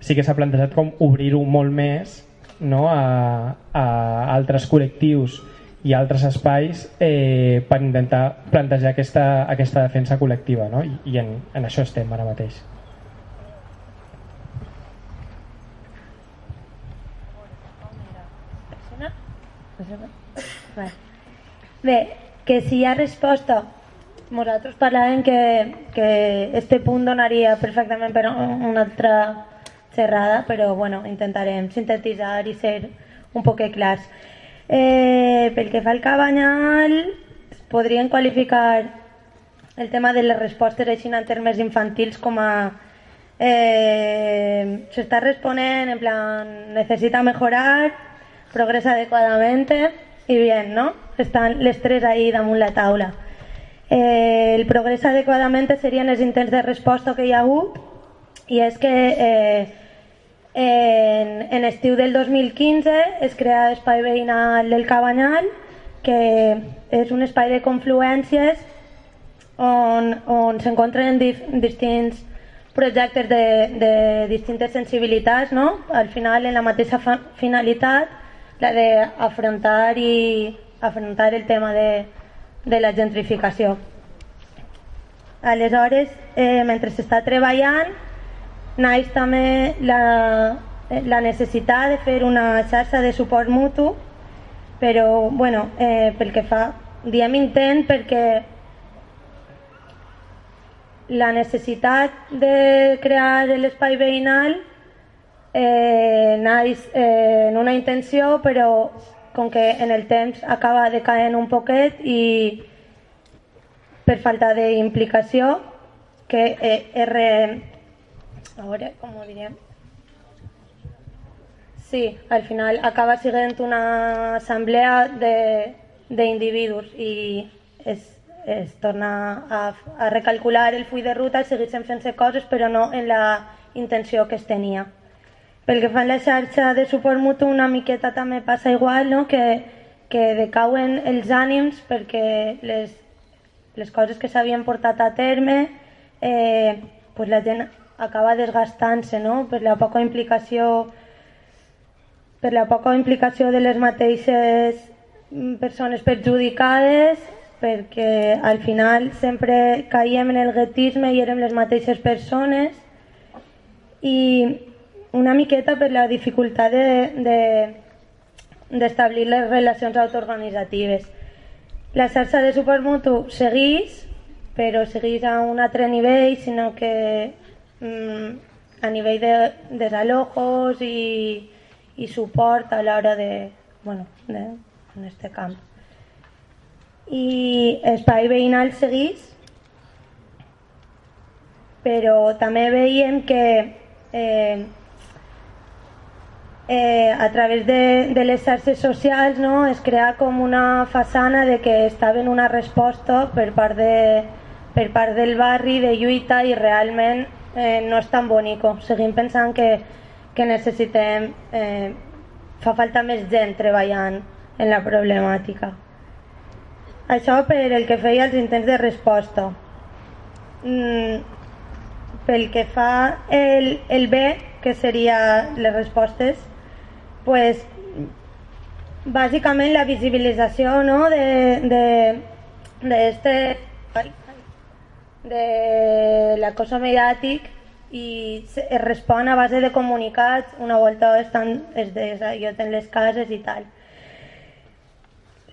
sí que s'ha plantejat com obrir-ho molt més no? a, a altres col·lectius i altres espais eh, per intentar plantejar aquesta, aquesta defensa col·lectiva no? i, i en, en això estem ara mateix. Bé, que si hi ha resposta nosaltres parlàvem que, que este punt donaria perfectament per una altra xerrada, però bueno, intentarem sintetitzar i ser un poc clars. Eh, pel que fa al cabanyal, podrien qualificar el tema de les respostes així en termes infantils com a eh, s'està responent en plan necessita mejorar, progresa adecuadamente y bien, ¿no? Están les tres ahí damunt la taula. Eh, el progrés adequadament serien els intents de resposta que hi ha hagut i és que eh, en, en estiu del 2015 es crea l'espai veïnal del Cabanyal que és un espai de confluències on, on s'encontren dif, distints projectes de, de distintes sensibilitats, no? al final en la mateixa finalitat, la d'afrontar i afrontar el tema de, de la gentrificació. Aleshores, eh, mentre s'està treballant, naix també la, la necessitat de fer una xarxa de suport mutu, però bueno, eh, pel que fa, diem intent perquè la necessitat de crear l'espai veïnal eh, naix eh, en una intenció, però com que en el temps acaba decaent un poquet i per falta d'implicació que eh, R... A veure, com ho diríem? Sí, al final acaba sent una assemblea d'individus i es, es torna a, a recalcular el full de ruta i segueixen fent-se coses però no en la intenció que es tenia. Pel que fa a la xarxa de suport mutu una miqueta també passa igual, no? que, que decauen els ànims perquè les, les coses que s'havien portat a terme eh, pues la gent acaba desgastant-se no? per la poca implicació per la poca implicació de les mateixes persones perjudicades perquè al final sempre caiem en el guetisme i érem les mateixes persones i una miqueta per la dificultat d'establir de, de, les relacions autoorganitzatives. La xarxa de suport mutu segueix, però segueix a un altre nivell, sinó que mm, a nivell de desalojos i, i suport a l'hora de, bueno, de, en este camp. I Espai Veïnal segueix, però també veiem que eh, eh, a través de, de les xarxes socials no, es crea com una façana de que estava en una resposta per part, de, per part del barri de lluita i realment eh, no és tan bonico. Seguim pensant que, que necessitem... Eh, fa falta més gent treballant en la problemàtica. Això per el que feia els intents de resposta. Mm, pel que fa el, el B, que seria les respostes, pues bàsicament la visibilització no, de, de, de este de l'acoso mediàtic i es respon a base de comunicats una volta estan es desallot en les cases i tal.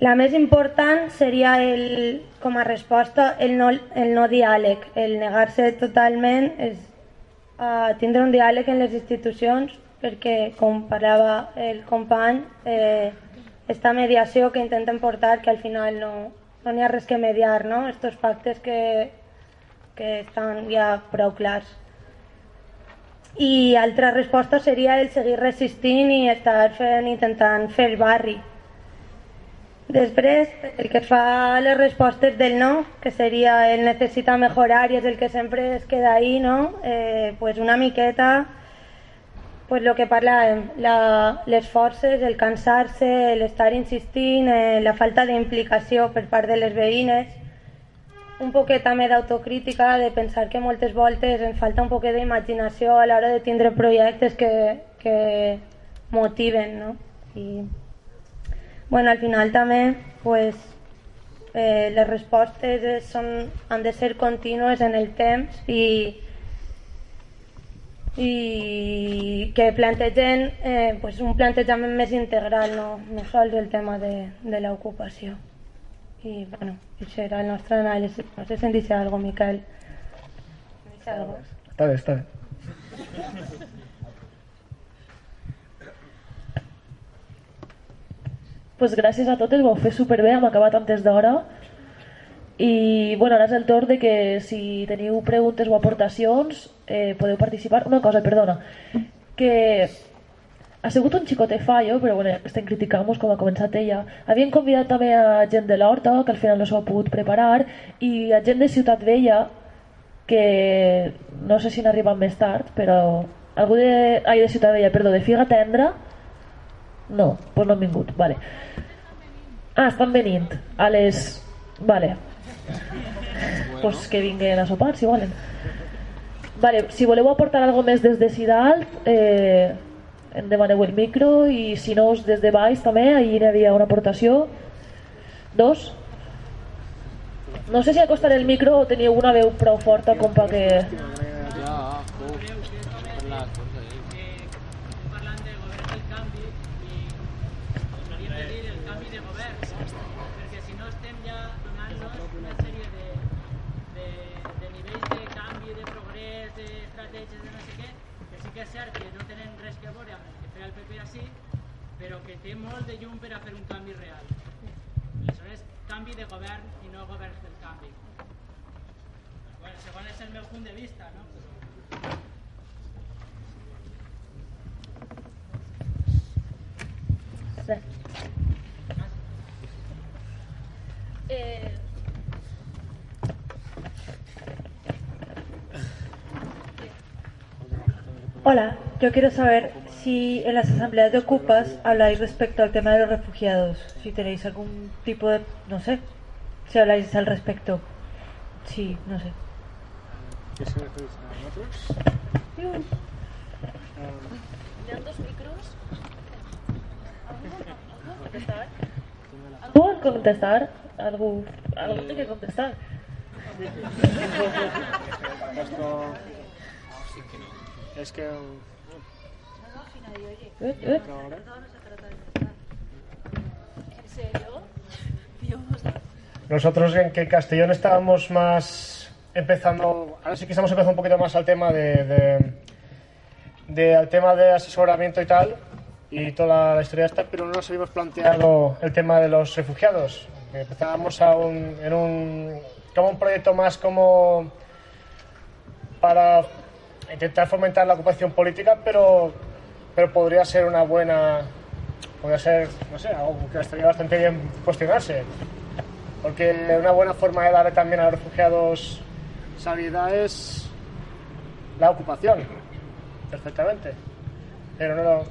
La més important seria el, com a resposta el no, el no diàleg, el negar-se totalment és, a tindre un diàleg en les institucions perquè, com parlava el company, eh, esta mediació que intenten portar que al final no no n'hi ha res que mediar, no? Estos pactes que, que estan ja prou clars. I altra resposta seria el seguir resistint i estar fent, intentant fer barri. Després, el que fa les respostes del no, que seria el necessita mejorar i és el que sempre es queda ahí, no? Eh, pues una miqueta pues lo que parlàvem, la, les forces, el cansar-se, l'estar insistint, eh, la falta d'implicació per part de les veïnes, un poquet també d'autocrítica, de pensar que moltes voltes ens falta un poquet d'imaginació a l'hora de tindre projectes que, que motiven, no? I, bueno, al final també, pues, eh, les respostes eh, són, han de ser contínues en el temps i, i que plantegen eh, pues un plantejament més integral, no, no sols el tema de, de l'ocupació. I bueno, això era el nostre anàlisi. No sé si en dice algo, Miquel. Dice algo. Està bé, està bé. pues gràcies a totes, ho heu fet superbé, hem acabat antes d'hora. I bueno, ara és el torn de que si teniu preguntes o aportacions eh, podeu participar. Una cosa, perdona, que ha sigut un xicote fallo, però bueno, estem criticant-nos com ha començat ella. Havien convidat també a gent de l'Horta, que al final no s'ho ha pogut preparar, i a gent de Ciutat Vella, que no sé si n'arriben més tard, però algú de... Ai, de Ciutat Vella, perdó, de Figa Tendra, no, doncs pues no han vingut, vale. Ah, estan venint a les... Vale. Pues que vinguen a sopar, si volen. Vale, si voleu aportar algo més des de Sidalt, eh, em demaneu el micro i si no, des de baix també, ahir hi havia una aportació. Dos. No sé si acostaré el micro o teniu una veu prou forta com per govern i no govern del canvi. Bueno, segons és el meu punt de vista, no? Eh, Hola, yo quiero saber si en las asambleas de ocupas habláis respecto al tema de los refugiados, si tenéis algún tipo de, no sé, si habláis al respecto. Sí, no sé. ¿Qué se referís a nosotros? ¿Me dan dos micros? ¿Algú contestar? Algú té que contestar. Esto... <laughs> Es que... Eh, eh. ahora... ¿En serio? Nosotros en que Castellón estábamos más empezando, ahora sí que estamos empezando un poquito más al tema de, al tema de asesoramiento y tal, y toda la historia esta, pero no nos habíamos planteado el tema de los refugiados. Empezábamos a un, en un, como un proyecto más como para intentar fomentar la ocupación política, pero, pero podría ser una buena, podría ser, no sé, algo que estaría bastante bien cuestionarse. Porque una buena forma de darle también a los refugiados salida es la ocupación, perfectamente. Pero no lo...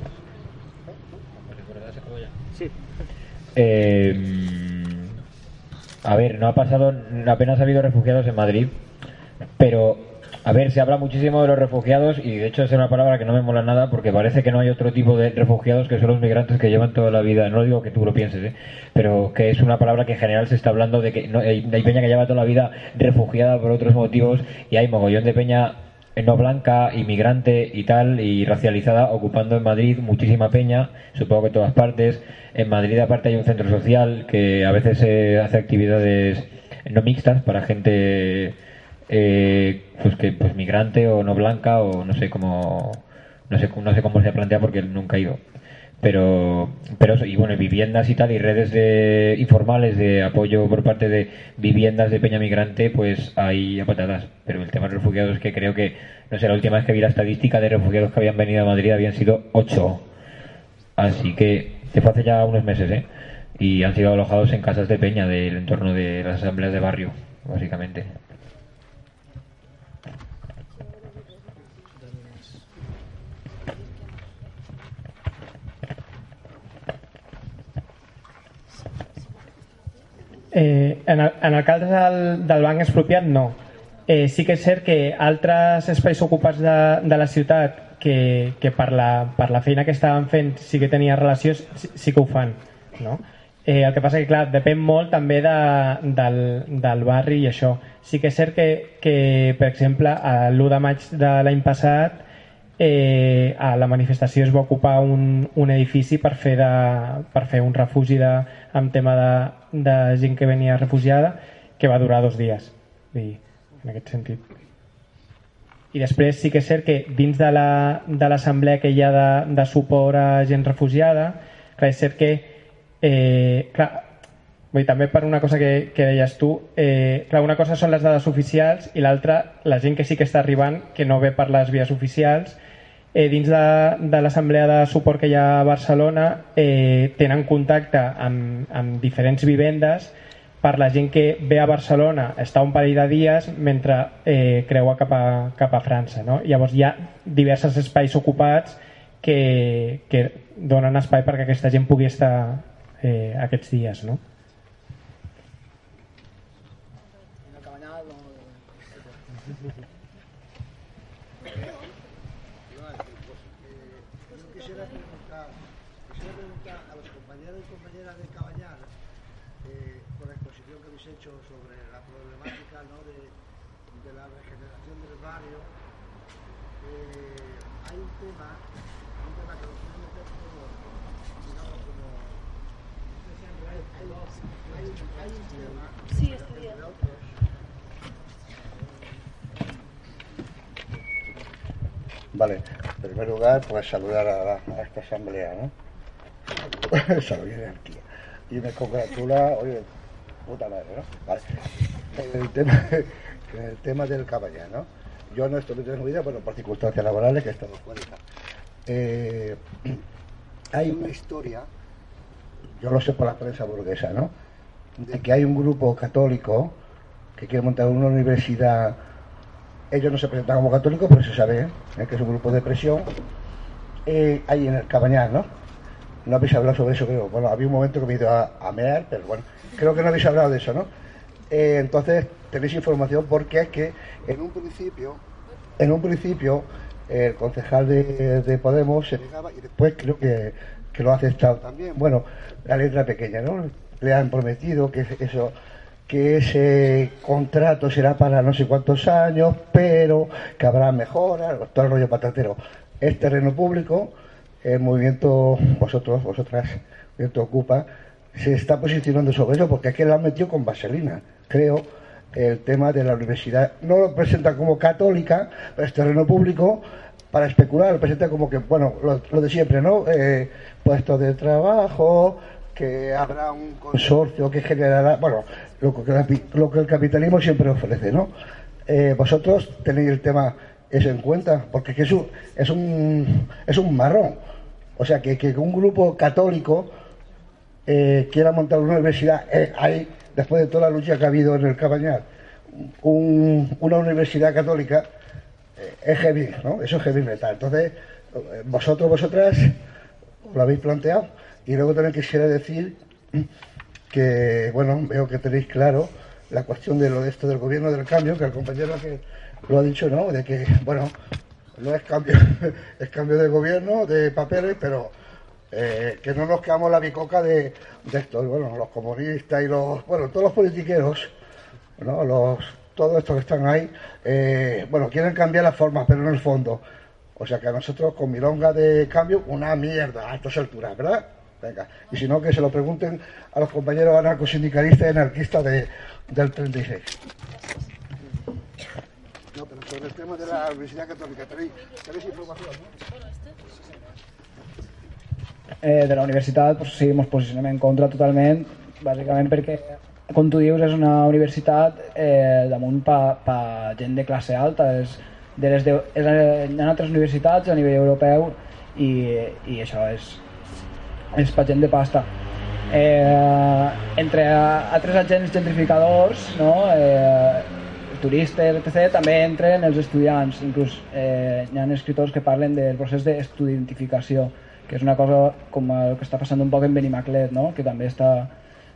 Sí. Eh, a ver, no ha pasado, apenas ha habido refugiados en Madrid, pero A ver, se habla muchísimo de los refugiados y de hecho es una palabra que no me mola nada porque parece que no hay otro tipo de refugiados que son los migrantes que llevan toda la vida. No digo que tú lo pienses, ¿eh? pero que es una palabra que en general se está hablando de que no, hay, hay peña que lleva toda la vida refugiada por otros motivos y hay mogollón de peña no blanca, inmigrante y tal, y racializada, ocupando en Madrid muchísima peña, supongo que en todas partes. En Madrid aparte hay un centro social que a veces hace actividades no mixtas para gente eh, pues que pues migrante o no blanca o no sé cómo no sé no sé cómo se plantea porque nunca he ido. Pero pero y bueno viviendas y tal y redes de informales de apoyo por parte de viviendas de peña migrante pues hay a patadas. Pero el tema de refugiados es que creo que no sé la última vez que vi la estadística de refugiados que habían venido a Madrid habían sido ocho. Así que te fue hace ya unos meses eh y han sido alojados en casas de peña del entorno de las asambleas de barrio básicamente Eh, en, el, en el cas del, del banc expropiat, no. Eh, sí que és cert que altres espais ocupats de, de la ciutat que, que per, la, per la feina que estaven fent sí que tenia relació, sí, sí que ho fan. No? Eh, el que passa que, clar, depèn molt també de, del, del barri i això. Sí que és cert que, que per exemple, l'1 de maig de l'any passat eh, a la manifestació es va ocupar un, un edifici per fer, de, per fer un refugi de, amb tema de, de gent que venia refugiada que va durar dos dies. Dir, en aquest sentit. I després sí que és cert que dins de l'assemblea la, que hi ha de, de suport a gent refugiada clar, és cert que eh, clar, vull dir, també per una cosa que, que deies tu eh, clar, una cosa són les dades oficials i l'altra la gent que sí que està arribant que no ve per les vies oficials eh, dins de, de l'assemblea de suport que hi ha a Barcelona eh, tenen contacte amb, amb diferents vivendes per la gent que ve a Barcelona està un parell de dies mentre eh, creua cap a, cap a França no? llavors hi ha diversos espais ocupats que, que donen espai perquè aquesta gent pugui estar eh, aquests dies no? Primer lugar, pues saludar a, esta asamblea, ¿no? <laughs> Salud aquí. Y me congratula, oye, puta madre, ¿no? Vale. El tema, <laughs> el tema del caballero, ¿no? Yo no estoy en vida, bueno, por circunstancias laborales que he estado fuera. y. Eh, <clears throat> hay una historia, yo lo sé por la prensa burguesa, ¿no? De que hay un grupo católico que quiere montar una universidad ellos no se presentan como católicos, pero se sabe ¿eh? que es un grupo de presión. Eh, ahí en el Cabañal, ¿no? No habéis hablado sobre eso, creo. Bueno, había un momento que me he ido a, a mear, pero bueno, creo que no habéis hablado de eso, ¿no? Eh, entonces, tenéis información porque es que en un principio, en un principio, el concejal de, de Podemos se negaba y después creo que, que lo ha aceptado también. Bueno, la letra pequeña, ¿no? Le han prometido que eso que ese contrato será para no sé cuántos años, pero que habrá mejoras, todo el rollo patatero. Es terreno público, el movimiento, vosotros, vosotras, el movimiento Ocupa, se está posicionando sobre eso porque aquí lo han metido con vaselina, creo, el tema de la universidad. No lo presenta como católica, pero es terreno público para especular, lo presenta como que, bueno, lo, lo de siempre, ¿no? Eh, puestos de trabajo, que habrá un consorcio que generará, bueno, lo que, lo que el capitalismo siempre ofrece, ¿no? Eh, vosotros tenéis el tema eso en cuenta, porque que es, un, es, un, es un marrón. O sea, que, que un grupo católico eh, quiera montar una universidad, eh, hay, después de toda la lucha que ha habido en el Cabañal, un- una universidad católica eh, es heavy, ¿no? Eso es heavy metal. Entonces, vosotros, vosotras, os lo habéis planteado. Y luego también quisiera decir que, bueno, veo que tenéis claro la cuestión de lo de esto del gobierno del cambio, que el compañero que lo ha dicho, ¿no? De que, bueno, no es cambio, <laughs> es cambio de gobierno, de papeles, pero eh, que no nos quedamos la bicoca de, de esto, bueno, los comunistas y los, bueno, todos los politiqueros, ¿no? Los, todos estos que están ahí, eh, bueno, quieren cambiar las formas, pero no el fondo. O sea que a nosotros con milonga de cambio, una mierda a estas alturas, ¿verdad? Venga. Y si no, que se lo pregunten a los compañeros anarcosindicalistas y anarquistas de, del 36. No, pero sobre el tema de la Universidad Católica, ¿tenéis, tenéis información? ¿no? Eh, de la universitat pues, sí, ens posicionem en contra totalment, bàsicament perquè, com tu dius, és una universitat eh, damunt pa, pa gent de classe alta, és, de les de, és, hi ha altres universitats a nivell europeu i, i això és, és pa gent de pasta. Eh, entre altres agents gentrificadors, no? eh, turistes, etc., també entren els estudiants, inclús eh, hi ha escriptors que parlen del procés d'estudiantificació, que és una cosa com el que està passant un poc en Benimaclet, no? que també està,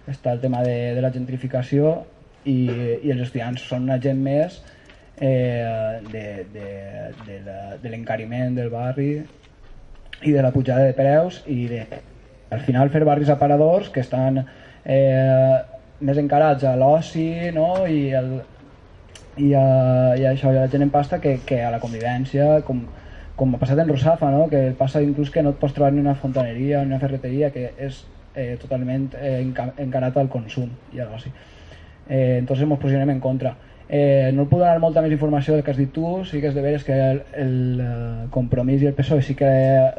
està el tema de, de la gentrificació i, i els estudiants són una gent més eh, de, de, de l'encariment del barri i de la pujada de preus i de, al final fer barris aparadors que estan eh, més encarats a l'oci no? I, el, i, a, i a això, i a la gent en pasta que, que a la convivència com, com ha passat en Rosafa, no? que passa inclús que no et pots trobar ni una fontaneria ni una ferreteria que és eh, totalment eh, encarat al consum i a l'oci. Eh, entonces ens posicionem en contra. Eh, no puc donar molta més informació del que has dit tu, sí que és de veres que el, el uh, compromís i el PSOE sí que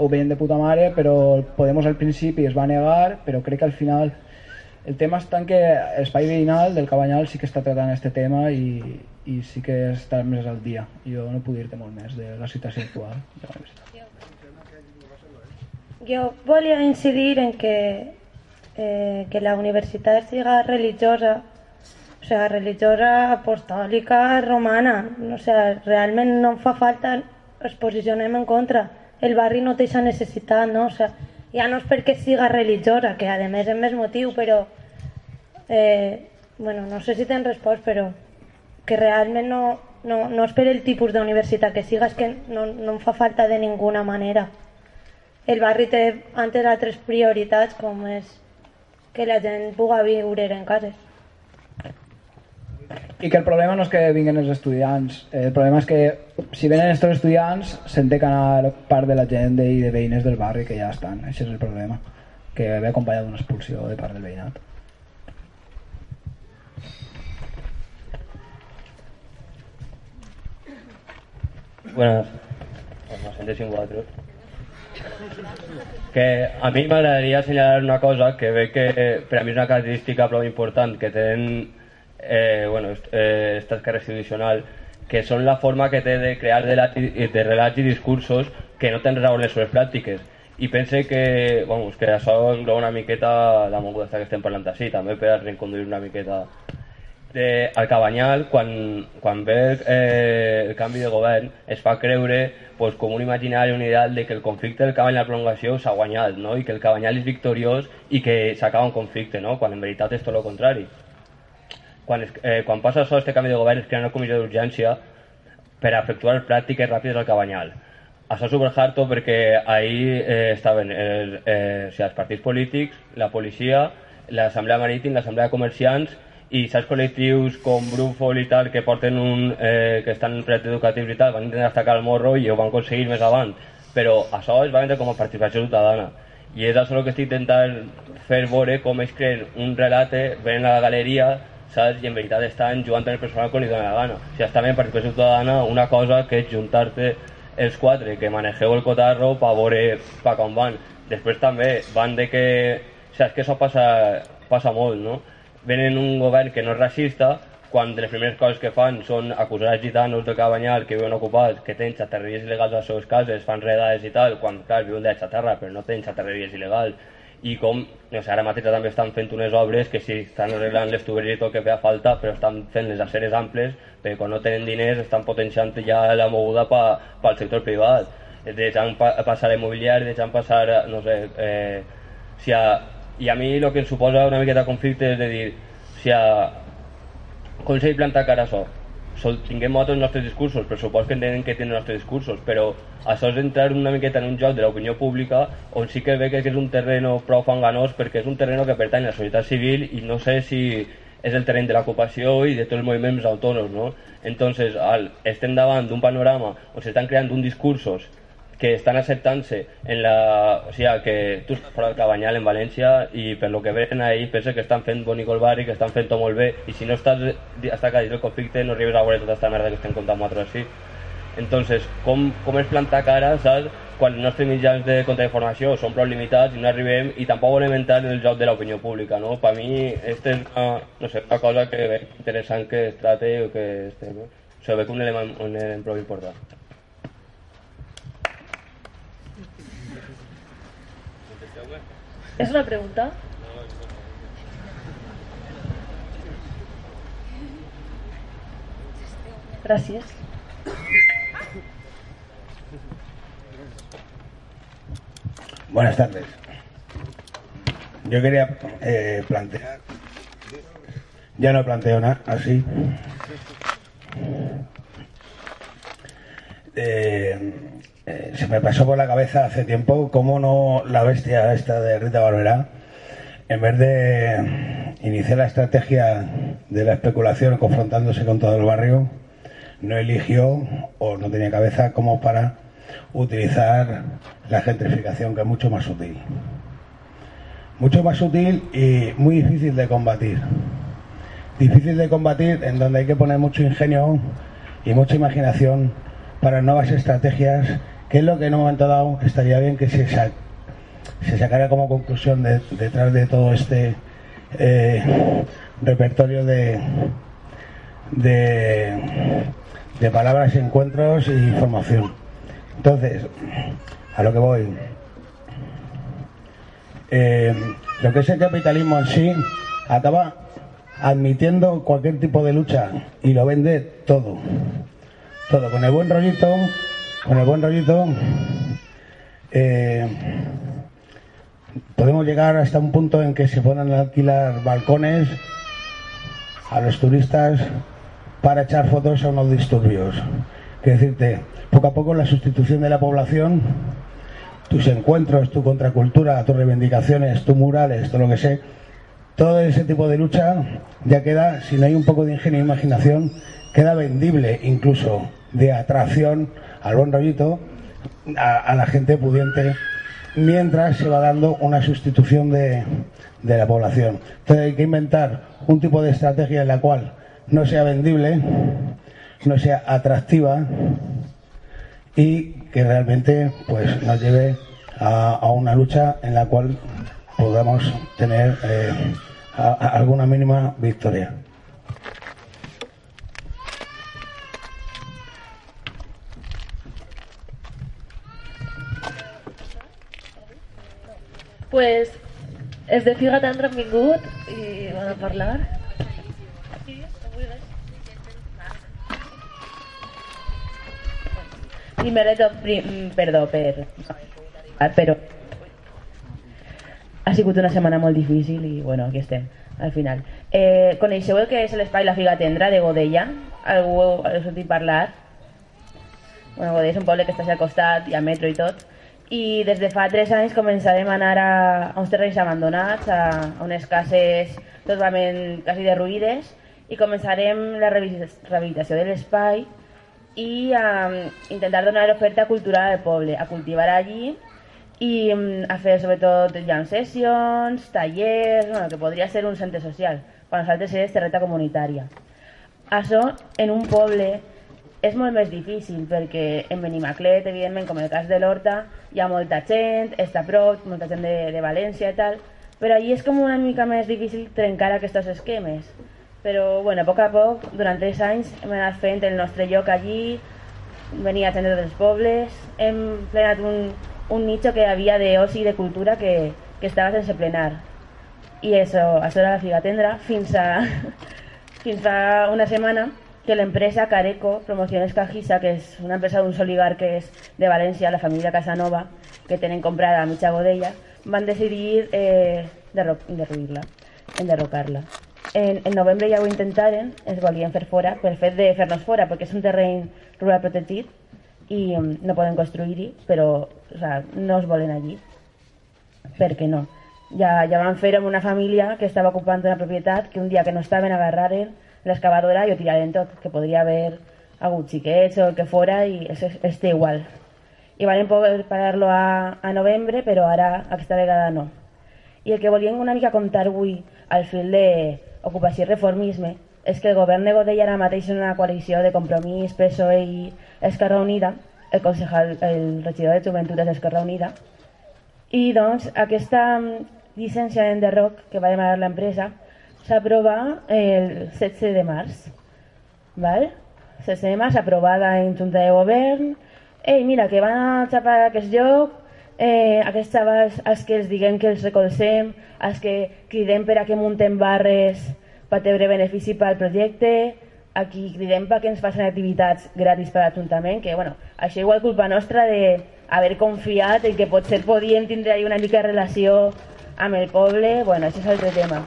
ho veien de puta mare, però Podemos al principi es va negar, però crec que al final el tema està en que Espai Veïnal del Cabanyal sí que està tratant este tema i, i sí que està més al dia. Jo no puc dir-te molt més de la situació actual. Jo volia incidir en que, eh, que la universitat siga religiosa, o sea, religiosa apostòlica romana, o sea, realment no fa falta, es posicionem en contra. El barri no té aquesta necessitat, no? O sea, ja no és perquè siga religiosa, que a més és més motiu, però eh, bueno, no sé si tens respost, però que realment no, no, no és per el tipus d'universitat que siga, és que no, no em fa falta de ninguna manera. El barri té antes altres prioritats com és que la gent pugui viure en cases. I que el problema no és que vinguen els estudiants, el problema és que si venen els estudiants se'n té que anar part de la gent i de veïnes del barri que ja estan, això és el problema, que ve acompanyat d'una expulsió de part del veïnat. Buenas. Pues sin cuatro. Que a mi m'agradaria assenyalar una cosa que ve que per a mi és una característica prou important que tenen eh, bueno, eh, esta esquerra institucional que són la forma que té de crear de, de relats i discursos que no tenen raó les seves pràctiques i pense que, vamos, que això engloba una miqueta la moguda que estem parlant així, també per reconduir una miqueta de, al Cabanyal, quan, quan ve eh, el canvi de govern, es fa creure pues, com un imaginari, un ideal de que el conflicte del Cabanyal prolongació s'ha guanyat, no? i que el Cabanyal és victoriós i que s'acaba un conflicte, no? quan en veritat és tot el contrari. Quan, es, eh, quan passa això, este canvi de govern, es crea una comissió d'urgència per a efectuar pràctiques ràpides al Cabanyal. Això és superharto perquè ahir eh, estaven el, eh, o sigui, els partits polítics, la policia, l'Assemblea Marítima, l'Assemblea de Comerciants i saps col·lectius com Brufol i tal que porten un, eh, que estan en projectes educatius i tal van intentar destacar el morro i ho van aconseguir més avant però això es va vendre com a participació ciutadana i és això el que estic intentant fer veure com es creen un relat ven a la galeria saps? i en veritat estan jugant amb el personal com li dona la gana sigui, està en participació ciutadana una cosa que és juntar-te els quatre que manegeu el cotarro per veure pa com van després també van de que saps que això passa, passa molt no? venen un govern que no és racista quan les primeres coses que fan són acusar els gitanos de Cabanyal que viuen ocupats, que tenen xaterreries il·legals a les seves cases, fan redades i tal, quan clar, viuen de xaterra però no tenen xaterreries il·legals i com, no sé, ara mateix també estan fent unes obres que sí, estan arreglant les tuberies i tot que feia falta, però estan fent les aceres amples, perquè quan no tenen diners estan potenciant ja la moguda pel pa, sector privat, deixant pa, passar l'immobiliari, deixant passar, no sé, eh, si a, i a mi el que em suposa una miqueta conflicte és de dir, si a, com s'ha de plantar cara a això? Sol, tinguem nosaltres els nostres discursos, per suposo que tenen que tenen els nostres discursos, però això és entrar una miqueta en un joc de l'opinió pública on sí que ve que és un terreno prou fanganós perquè és un terreno que pertany a la societat civil i no sé si és el terreny de l'ocupació i de tots els moviments autònoms, no? Entonces, al, estem davant d'un panorama on s'estan creant uns discursos que estan acceptant-se en la... O sigui, que tu estàs fora del Cabanyal en València i per lo que ven ahí pensa que estan fent bonic el barri, que estan fent tot molt bé i si no estàs hasta dins del conflicte no arribes a veure tota aquesta merda que estem contant nosaltres així. Entonces, com, com es plantar cara, saps? Quan els nostres mitjans de contrainformació són prou limitats i no arribem i tampoc volem entrar en el joc de l'opinió pública, no? Per mi, aquesta és una, no sé, una cosa que interessant que es trate o que estem, no? O sigui, ve com un element, un element prou important. ¿Es una pregunta? Gracias. Buenas tardes. Yo quería eh, plantear, ya no planteo nada, así. Eh, eh, se me pasó por la cabeza hace tiempo cómo no la bestia esta de Rita Barberá, en vez de iniciar la estrategia de la especulación confrontándose con todo el barrio, no eligió o no tenía cabeza como para utilizar la gentrificación, que es mucho más sutil. Mucho más sutil y muy difícil de combatir. Difícil de combatir en donde hay que poner mucho ingenio y mucha imaginación para nuevas estrategias, que es lo que en un momento dado estaría bien que se, se sacara como conclusión de, detrás de todo este eh, repertorio de, de, de palabras, encuentros y formación. Entonces, a lo que voy. Eh, lo que es el capitalismo en sí acaba admitiendo cualquier tipo de lucha y lo vende todo. Todo, con el buen rollito, con el buen rollito, eh, podemos llegar hasta un punto en que se puedan alquilar balcones a los turistas para echar fotos a unos disturbios. Quiero decirte, poco a poco la sustitución de la población, tus encuentros, tu contracultura, tus reivindicaciones, tus murales, todo lo que sé, todo ese tipo de lucha ya queda, si no hay un poco de ingenio e imaginación, queda vendible incluso de atracción al buen rollito a, la gente pudiente mientras se va dando una sustitución de, de la población. Entonces hay que inventar un tipo de estrategia en la cual no sea vendible, no sea atractiva y que realmente pues nos lleve a, una lucha en la cual podamos tener eh, alguna mínima victoria. Pues els de Figa t'han benvingut i van a parlar. Tot, prim, perdó per... Però ha sigut una setmana molt difícil i bueno, aquí estem, al final. Eh, coneixeu el que és l'espai La Figa Tendra de Godella? Algú heu sentit parlar? Bueno, Godella és un poble que està al costat, hi ha metro i tot. I des de fa 3 anys començarem a anar a, a uns terrenys abandonats, a, a unes cases totalment quasi derruïdes, i començarem la rehabilitació de l'espai i a intentar donar oferta cultural al poble, a cultivar allí i mm, a fer sobretot jam sessions, tallers, bueno, que podria ser un centre social, quan nosaltres és terreta comunitària. Això en un poble és molt més difícil perquè en Benimaclet, evidentment, com el cas de l'Horta, hi ha molta gent, està a prop, molta gent de, de València i tal, però allí és com una mica més difícil trencar aquests esquemes. Però, bueno, a poc a poc, durant tres anys, hem anat fent el nostre lloc allí, venia gent dels pobles, hem plenat un, un nicho que havia d'oci i de cultura que, que estava sense plenar. I això, això era la Figa Tendra fins a, <laughs> fins fa una setmana que l'empresa Careco Promociones Cajisa, que és una empresa d'uns oligarques de València, la família Casanova, que tenen comprada a mitja Godella, van decidir eh, derruir-la, enderrocar-la. en, en novembre ja ho intentaren, es volien fer fora, pel fet de fer-nos fora, perquè és un terreny rural protegit i mm, no poden construir-hi, però o sea, no es volen allí. Per què no? Ja, ja van fer amb una família que estava ocupant una propietat que un dia que no estaven agarraren l'excavadora i ho tiraren tot, que podria haver hagut xiquets o el que fora i és té igual. I van poder parar-lo a, a novembre, però ara aquesta vegada no. I el que volíem una mica contar avui al fil d'ocupació i reformisme és que el govern de Godella ara mateix una coalició de Compromís, PSOE i Esquerra Unida, el, concejal, el regidor de Joventut és Esquerra Unida, i doncs aquesta mm, llicència d'enderroc que va demanar l'empresa s'aprova el 16 de març. Val? 16 de març aprovada en Junta de Govern. Ei, mira, que van a xapar aquest lloc, eh, aquests xavals als que els diguem que els recolzem, als que cridem per a que munten barres per treure benefici pel projecte, aquí cridem perquè ens facin activitats gratis per l'Ajuntament, que bueno, això igual culpa nostra de haver confiat en que potser podíem tindre una mica de relació amb el poble, bueno, això és altre tema.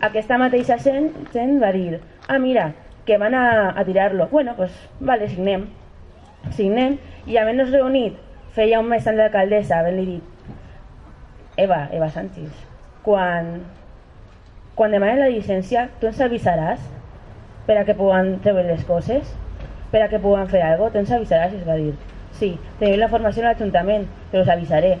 Aquesta mateixa gent, gent va dir, ah mira, que van a, a tirar-lo. Bueno, pues vale, signem. Signem i havent-nos reunit feia un mes amb l'alcaldessa, havent-li dit Eva, Eva Sánchez, quan, quan demanen la llicència, tu ens avisaràs per a que puguen treure les coses, per a que puguen fer alguna cosa, tu ens avisaràs, es va dir. Sí, teniu la formació a l'Ajuntament, però us avisaré.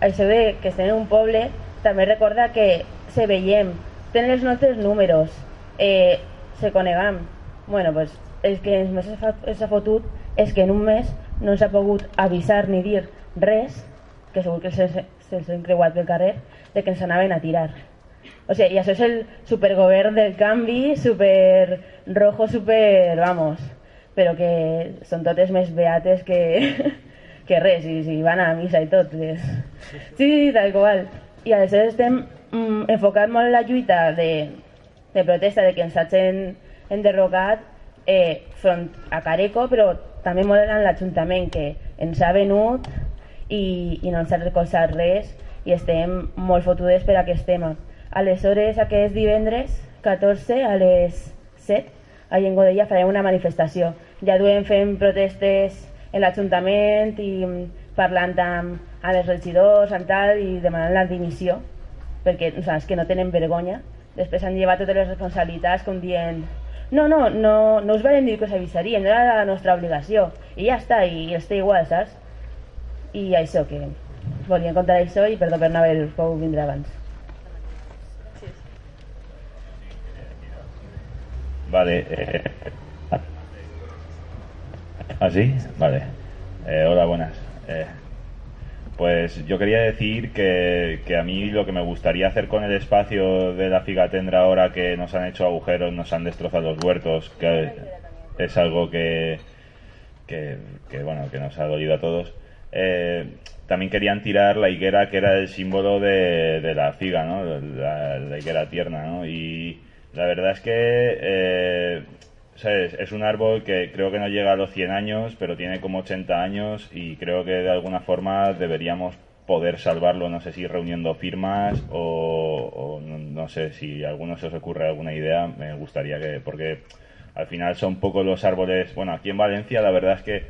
Això de que estem en un poble també recorda que se veiem, tenen els nostres números, eh, se conegam. Bueno, pues, el que més s'ha fotut és que en un mes no s'ha pogut avisar ni dir res, que segur que se'ls se, se han creuat pel carrer, de que ens anaven a tirar. O sigui, i això és el supergovern del canvi, super rojo, super... vamos, però que són totes més beates que, <laughs> que res, i, i van a missa i tot. Les... Sí, tal qual. I aleshores estem mm, enfocant molt la lluita de, de protesta de que ens hagin enderrocat eh, front a Careco, però també molt en l'Ajuntament, que ens ha venut i, i no ens ha recolzat res i estem molt fotudes per aquest tema. Aleshores, aquest divendres 14 a les 7 a Llengodella farem una manifestació. Ja duem fent protestes en l'Ajuntament i parlant amb, amb els regidors amb tal, i demanant la dimissió perquè o sigui, que no tenen vergonya. Després han llevat totes les responsabilitats com dient no, no, no, no us vam dir que us avisarien, no era la nostra obligació. I ja està, i, i està igual, saps? I això, que volien contar això i perdó per no haver pogut vindre abans. Vale. Eh, ¿Ah, sí? Vale. Eh, hola, buenas. Eh, pues yo quería decir que, a mí lo que me gustaría hacer con el espacio de la figatendra ahora que nos han hecho agujeros, nos han destrozado los huertos, que es algo que, que, bueno, que nos ha dolido a todos. Eh, también querían tirar la higuera que era el símbolo de, de la figa, ¿no? La, la, higuera tierna, ¿no? Y la verdad es que eh, es un árbol que creo que no llega a los 100 años, pero tiene como 80 años y creo que de alguna forma deberíamos poder salvarlo, no sé si reuniendo firmas o, o no, sé si a alguno se os ocurre alguna idea, me gustaría que, porque al final son poco los árboles, bueno, aquí en Valencia la verdad es que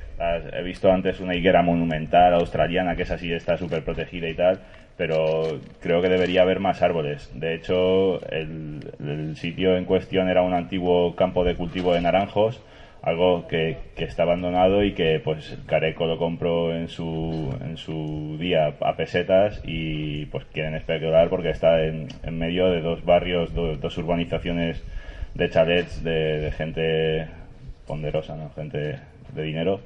he visto antes una higuera monumental australiana que es así, está súper protegida y tal, pero creo que debería haber más árboles. De hecho, el, sitio en cuestión era un antiguo campo de cultivo de naranjos, algo que, que, está abandonado y que pues Careco lo compró en su, en su día a pesetas y pues quieren especular porque está en, en medio de dos barrios, do, dos urbanizaciones de chalets de, de gente ponderosa, ¿no? gente de dinero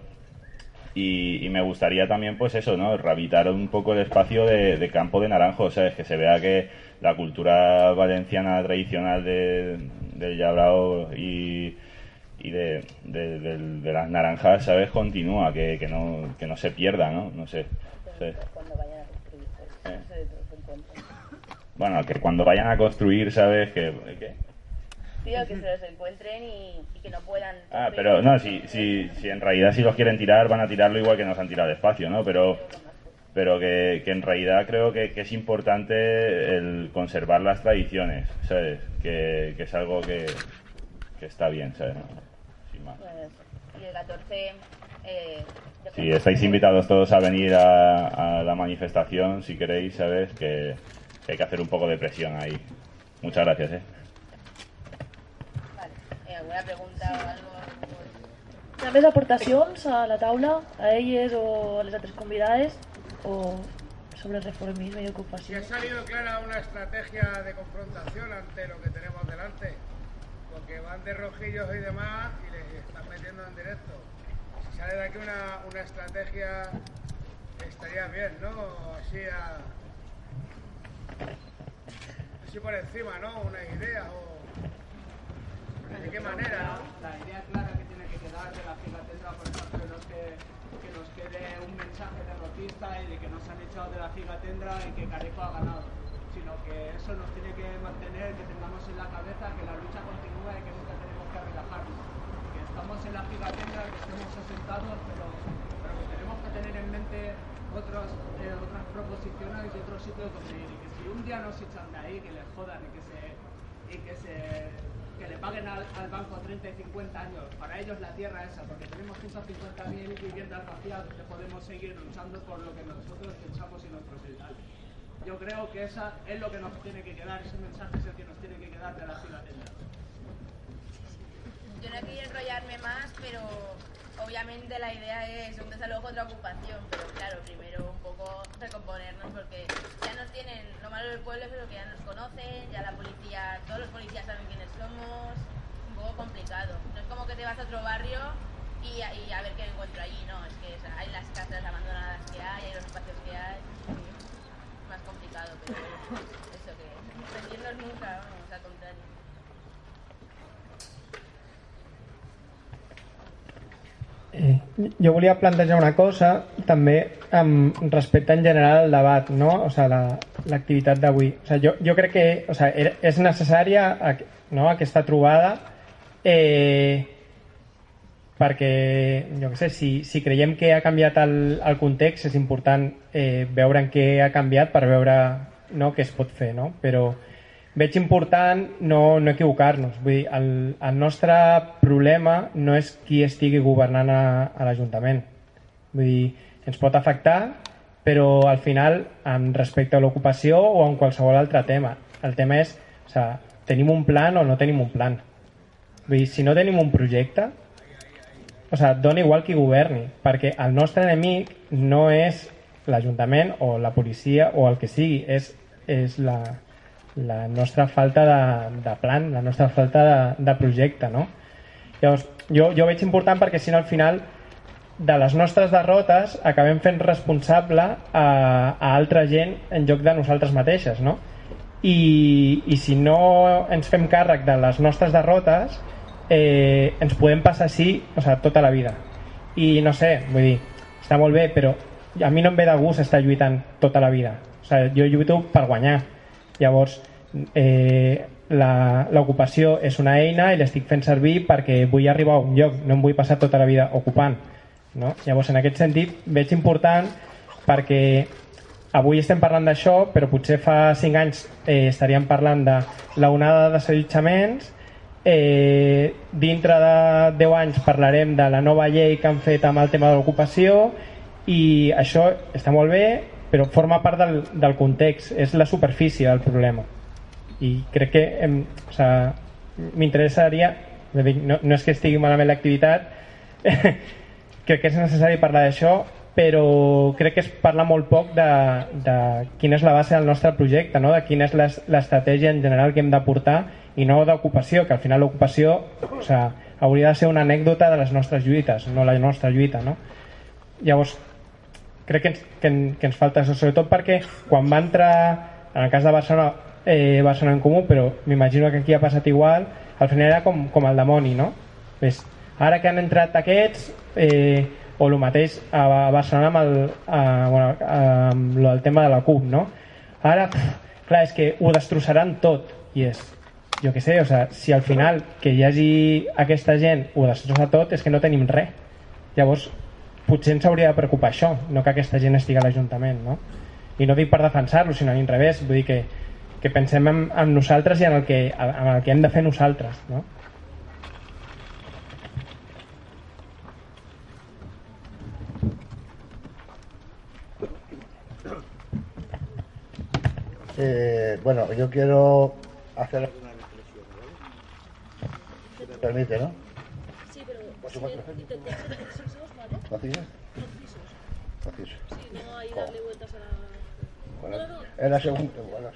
y, y, me gustaría también, pues eso, ¿no? Rehabilitar un poco el espacio de, de campo de naranjos, ¿sabes? Que se vea que la cultura valenciana tradicional de, del llabrao y, y de, de, de, las naranjas, ¿sabes? Continúa, que, que, no, que no se pierda, ¿no? No sé. ¿sí? Bueno, que cuando vayan a construir, ¿sabes? Que, que Tío, que se los encuentren y, y que no puedan... Ah, pero no, si, si, si en realidad si los quieren tirar, van a tirarlo igual que nos han tirado espacio, ¿no? Pero pero que, que en realidad creo que, que es importante el conservar las tradiciones, ¿sabes? Que, que es algo que, que está bien, ¿sabes? Sin más. Pues, y el 14... Eh, Sí, estáis invitados todos a venir a, a la manifestación, si queréis, ¿sabes? Que, que hay que hacer un poco de presión ahí. Muchas gracias, ¿eh? ¿Alguna pregunta o algo? Hi ha més aportacions a la taula, a elles o a les altres convidades, o sobre reformisme i Si ocupació? ha salido clara una estrategia de confrontación ante lo que tenemos delante, porque van de rojillos y demás y les están metiendo en directo. Si sale de aquí una, una estrategia, estaría bien, ¿no? Así a. Así por encima, ¿no? Una idea o. ¿De qué manera? La idea clara que tiene que quedar de la gigatendra, por ejemplo, no es que, que nos quede un mensaje derrotista y de que nos han echado de la gigatendra y que Careco ha ganado, sino que eso nos tiene que mantener, que tengamos en la cabeza que la lucha continúa y que nunca tenemos que relajarnos. Que estamos en la gigatendra, que estemos asentados, pero, pero que tenemos que tener en mente otros, eh, otras proposiciones y otros sitios donde ir. Y que si un día nos echan de ahí, que les jodan y que se, y que se que le paguen al, banco 30 y 50 años, para ellos la tierra esa, porque tenemos 150.000 viviendas vacías que podemos seguir luchando por lo que nosotros pensamos y nuestros ideales. Yo creo que esa es lo que nos tiene que quedar, ese mensaje es el que nos tiene que quedar de la gigatendra. Yo no quiero enrollarme más, pero obviamente la idea es un desalojo otra ocupación, pero claro, primero un poco recomponernos porque ya nos tienen, lo malo del pueblo es que ya nos conocen, ya la policía, todos los policías saben quiénes somos, un poco complicado. No es como que te vas a otro barrio y, y a ver qué encuentro allí, no, es que o hay jo volia plantejar una cosa també amb respecte en general al debat no? o sigui, la- l'activitat d'avui o sigui, jo, jo crec que o sigui, és necessària no? aquesta trobada eh, perquè jo què sé, si, si creiem que ha canviat el, el context és important eh, veure en què ha canviat per veure no, què es pot fer no? però veig important no, no equivocar-nos. Vull dir, el, el nostre problema no és qui estigui governant a, a l'Ajuntament. Vull dir, ens pot afectar, però al final, en respecte a l'ocupació o en qualsevol altre tema, el tema és, o sigui, tenim un plan o no tenim un plan. Vull dir, si no tenim un projecte, o sigui, dona igual qui governi, perquè el nostre enemic no és l'Ajuntament o la policia o el que sigui, és, és la, la nostra falta de, de plan, la nostra falta de, de projecte, no? Llavors, jo, jo veig important perquè si no al final de les nostres derrotes acabem fent responsable a, a altra gent en lloc de nosaltres mateixes, no? I, i si no ens fem càrrec de les nostres derrotes eh, ens podem passar així o sigui, tota la vida i no sé, vull dir, està molt bé però a mi no em ve de gust estar lluitant tota la vida o sigui, jo lluito per guanyar llavors eh, l'ocupació és una eina i l'estic fent servir perquè vull arribar a un lloc no em vull passar tota la vida ocupant no? llavors en aquest sentit veig important perquè avui estem parlant d'això però potser fa 5 anys eh, estaríem parlant de la onada de desallotjaments eh, dintre de 10 anys parlarem de la nova llei que han fet amb el tema de l'ocupació i això està molt bé però forma part del, del context és la superfície del problema i crec que em, o sigui, m'interessaria no, no és que estigui malament l'activitat <laughs> crec que és necessari parlar d'això però crec que es parla molt poc de, de quina és la base del nostre projecte, no? de quina és l'es- l'estratègia en general que hem de portar i no d'ocupació, que al final l'ocupació o sigui, hauria de ser una anècdota de les nostres lluites, no la nostra lluita. No? Llavors, crec que ens, que, en- que ens falta això, sobretot perquè quan va entrar, en el cas de Barcelona, eh, Barcelona en Comú, però m'imagino que aquí ha passat igual, al final era com, com el demoni, no? Ves, ara que han entrat aquests, eh, o el mateix a Barcelona amb, el, a, bueno, amb lo del tema de la CUP, no? Ara, pff, clar, és que ho destrossaran tot, i és, jo què sé, o sea, si al final que hi hagi aquesta gent ho destrossa tot, és que no tenim res. Llavors, potser ens hauria de preocupar això, no que aquesta gent estigui a l'Ajuntament, no? I no dic per defensar-lo, sinó a l'inrevés, vull dir que, que pensem en, en nosaltres i en el, que, en el que hem de fer nosaltres, no? Eh, bueno, yo quiero hacer una reflexión, ¿vale? Si me permite, ¿no? Sí, pero Por si supuesto. Concisos. Conciso. Sí, no hay darle vueltas a la... Bueno, No, no, no. es la segunda, bueno,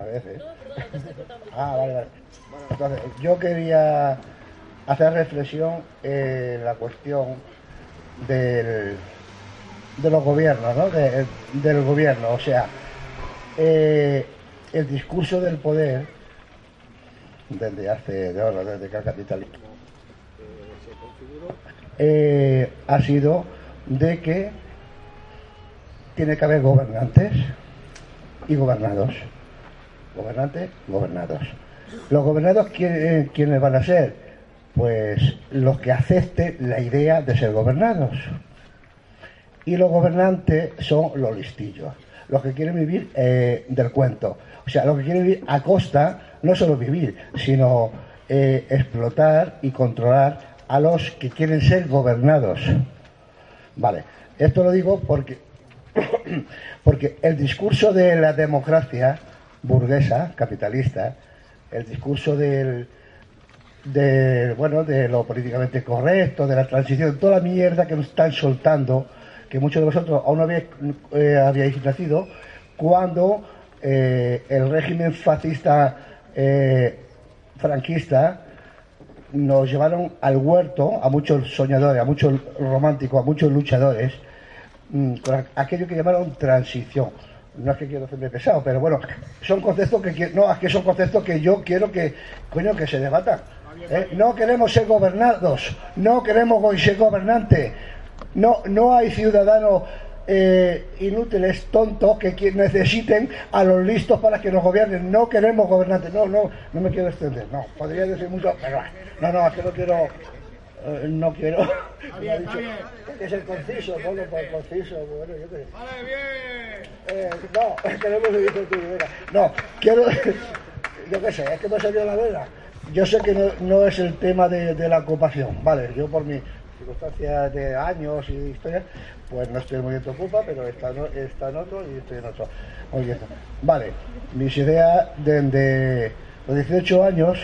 a veces. Ah, vale, vale. Bueno, entonces, yo quería hacer reflexión en la cuestión del, de los gobiernos, ¿no? De- del gobierno, o sea, eh, el discurso del poder desde hace, de ahora, desde que el capitalismo eh, eh, ha sido de que tiene que haber gobernantes y gobernados. Gobernantes, gobernados. Los gobernados, ¿quién- ¿quiénes van a ser? Pues los que acepten la idea de ser gobernados. Y los gobernantes son los listillos, los que quieren vivir eh, del cuento. O sea, los que quieren vivir a costa, no solo vivir, sino eh, explotar y controlar a los que quieren ser gobernados. Vale, esto lo digo porque, <coughs> porque el discurso de la democracia burguesa, capitalista, el discurso del, de, bueno, de lo políticamente correcto, de la transición, toda la mierda que nos están soltando, que muchos de vosotros aún no habéis, eh, habíais nacido, cuando eh, el régimen fascista eh, franquista nos llevaron al huerto a muchos soñadores, a muchos románticos, a muchos luchadores, mm, con aquello que llamaron transición. No es que quiero hacerme pesado, pero bueno, son conceptos que no, es son conceptos que yo quiero que, coño, que se debatan. ¿eh? No queremos ser gobernados, no queremos ser gobernantes, no, no hay ciudadanos eh, inútiles, tontos, que necesiten a los listos para que nos gobiernen. No queremos gobernantes. No, no, no me quiero extender. No, podría decir mucho, pero no, no, es que no quiero. eh, no quiero. Ha dicho, "Hay que ser conciso, por conciso. Bueno, yo qué sé. Eh, no, queremos seguir con tu venga. No, quiero. Yo qué sé, es que me salió la vela. Yo sé que no, no es el tema de, de la ocupación, vale, yo por mis circunstancias de años y historias, pues no estoy muy bien ocupa, pero está, en o- está en otro y estoy en otro. Vale, mis ideas desde los 18 años,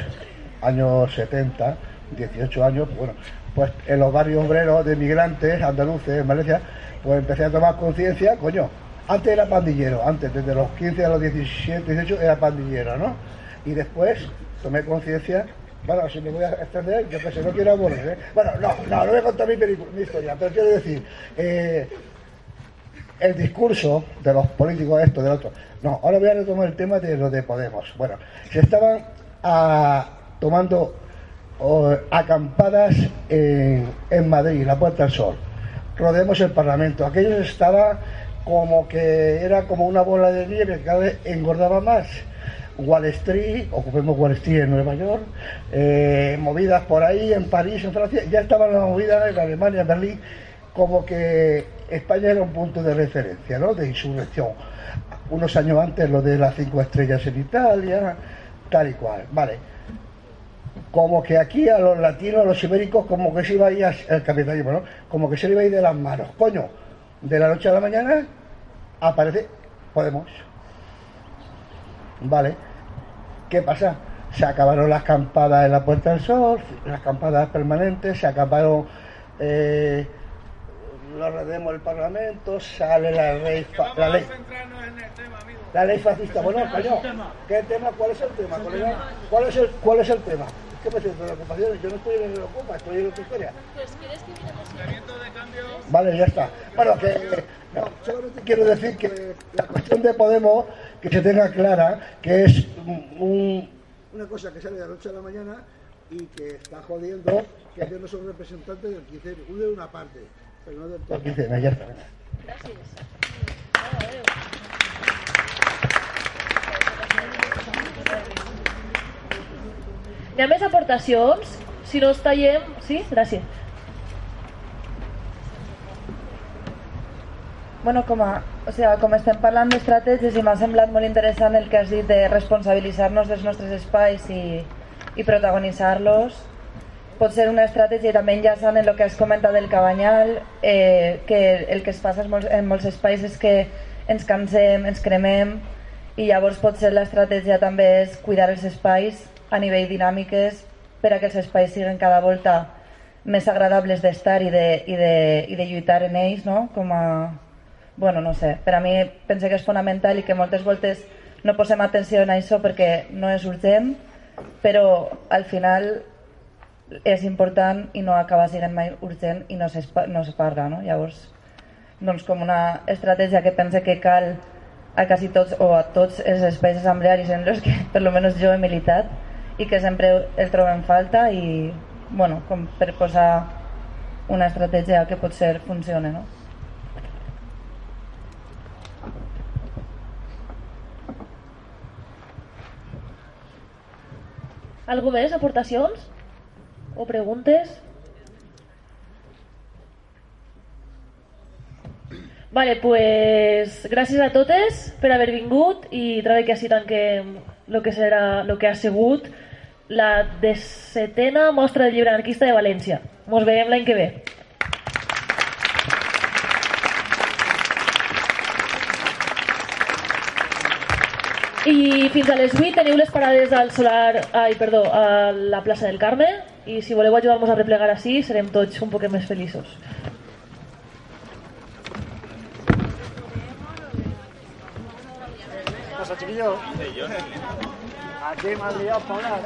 años 70, 18 años, bueno, pues en los barrios obreros de migrantes andaluces en Valencia, pues empecé a tomar conciencia, coño, antes era pandillero, antes, desde los 15 a los 17, 18 era pandillero, ¿no? Y después tomé conciencia, bueno, si me voy a extender, yo qué sé, no quiero aburrir, ¿eh? Bueno, no, no, no voy a contar mi, mi historia, pero quiero decir, eh, el discurso de los políticos esto, del otro. No, ahora voy a retomar el tema de lo de Podemos. Bueno, se estaban ah, tomando acampadas en, en Madrid, la Puerta del Sol. Rodeemos el Parlamento. Aquello estaba como que era como una bola de nieve que cada vez engordaba más. Wall Street, ocupemos Wall Street en Nueva York, eh, movidas por ahí en París, en Francia, ya estaban las movidas en Alemania, en Berlín, como que España era un punto de referencia, ¿no? De insurrección. Unos años antes lo de las cinco estrellas en Italia, tal y cual, vale. Como que aquí a los latinos, a los ibéricos, como que se iba a ir el capitalismo, ¿no? Como que se le iba a ir de las manos. Coño, de la noche a la mañana aparece Podemos. Vale. ¿Qué pasa? Se acabaron las campadas en la Puerta del Sol, las campadas permanentes, se acabaron eh, los redemos del Parlamento, sale la ley, fa- la ley, la ley fascista. Bueno, coño, ¿qué tema? ¿Cuál es el tema, colega? ¿Cuál es el, cuál es el tema? ¿Qué me siento de ocupación? Yo no estoy en el Ocupa, estoy en otra historia. Pues quieres que miremos Vale, ya está. Bueno, que no, solamente quiero decir que la cuestión de Podemos, que se tenga clara, que es un- una cosa que sale de la noche a la mañana y que está jodiendo que ellos no son representantes del 15 uno de una parte, pero no del todo. El 15 ya está. Gràcies. Hi ha més aportacions? Si no els tallem... Sí? Gràcies. Bueno, com, a, o sigui, com estem parlant d'estratègies i m'ha semblat molt interessant el que has dit de responsabilitzar-nos dels nostres espais i, i protagonitzar-los pot ser una estratègia també enllaçant en el que has comentat del cabanyal eh, que el que es passa en molts, en molts espais és que ens cansem, ens cremem i llavors potser l'estratègia també és cuidar els espais a nivell dinàmiques per a que els espais siguin cada volta més agradables d'estar i, de, i, de, i de lluitar en ells, no? Com a... Bueno, no sé, per a mi penso que és fonamental i que moltes voltes no posem atenció en això perquè no és urgent, però al final és important i no acaba sent mai urgent i no, no es parla, no? Llavors, doncs com una estratègia que pense que cal a quasi tots o a tots els espais assemblearis en els que per lo menos jo he militat i que sempre el trobem falta i bueno, com per posar una estratègia que pot ser funcione no? Algú més? Aportacions? O preguntes? Vale, pues gràcies a totes per haver vingut i trobo que així tanquem el que serà el que ha sigut la desetena mostra del llibre anarquista de València. Ens veiem l'any que ve. I fins a les 8 teniu les parades al solar, ai, perdó, a la plaça del Carme i si voleu ajudar-nos a replegar així serem tots un poc més feliços. ¿Qué pasa, chiquillo? Aquí me has liado, Paula.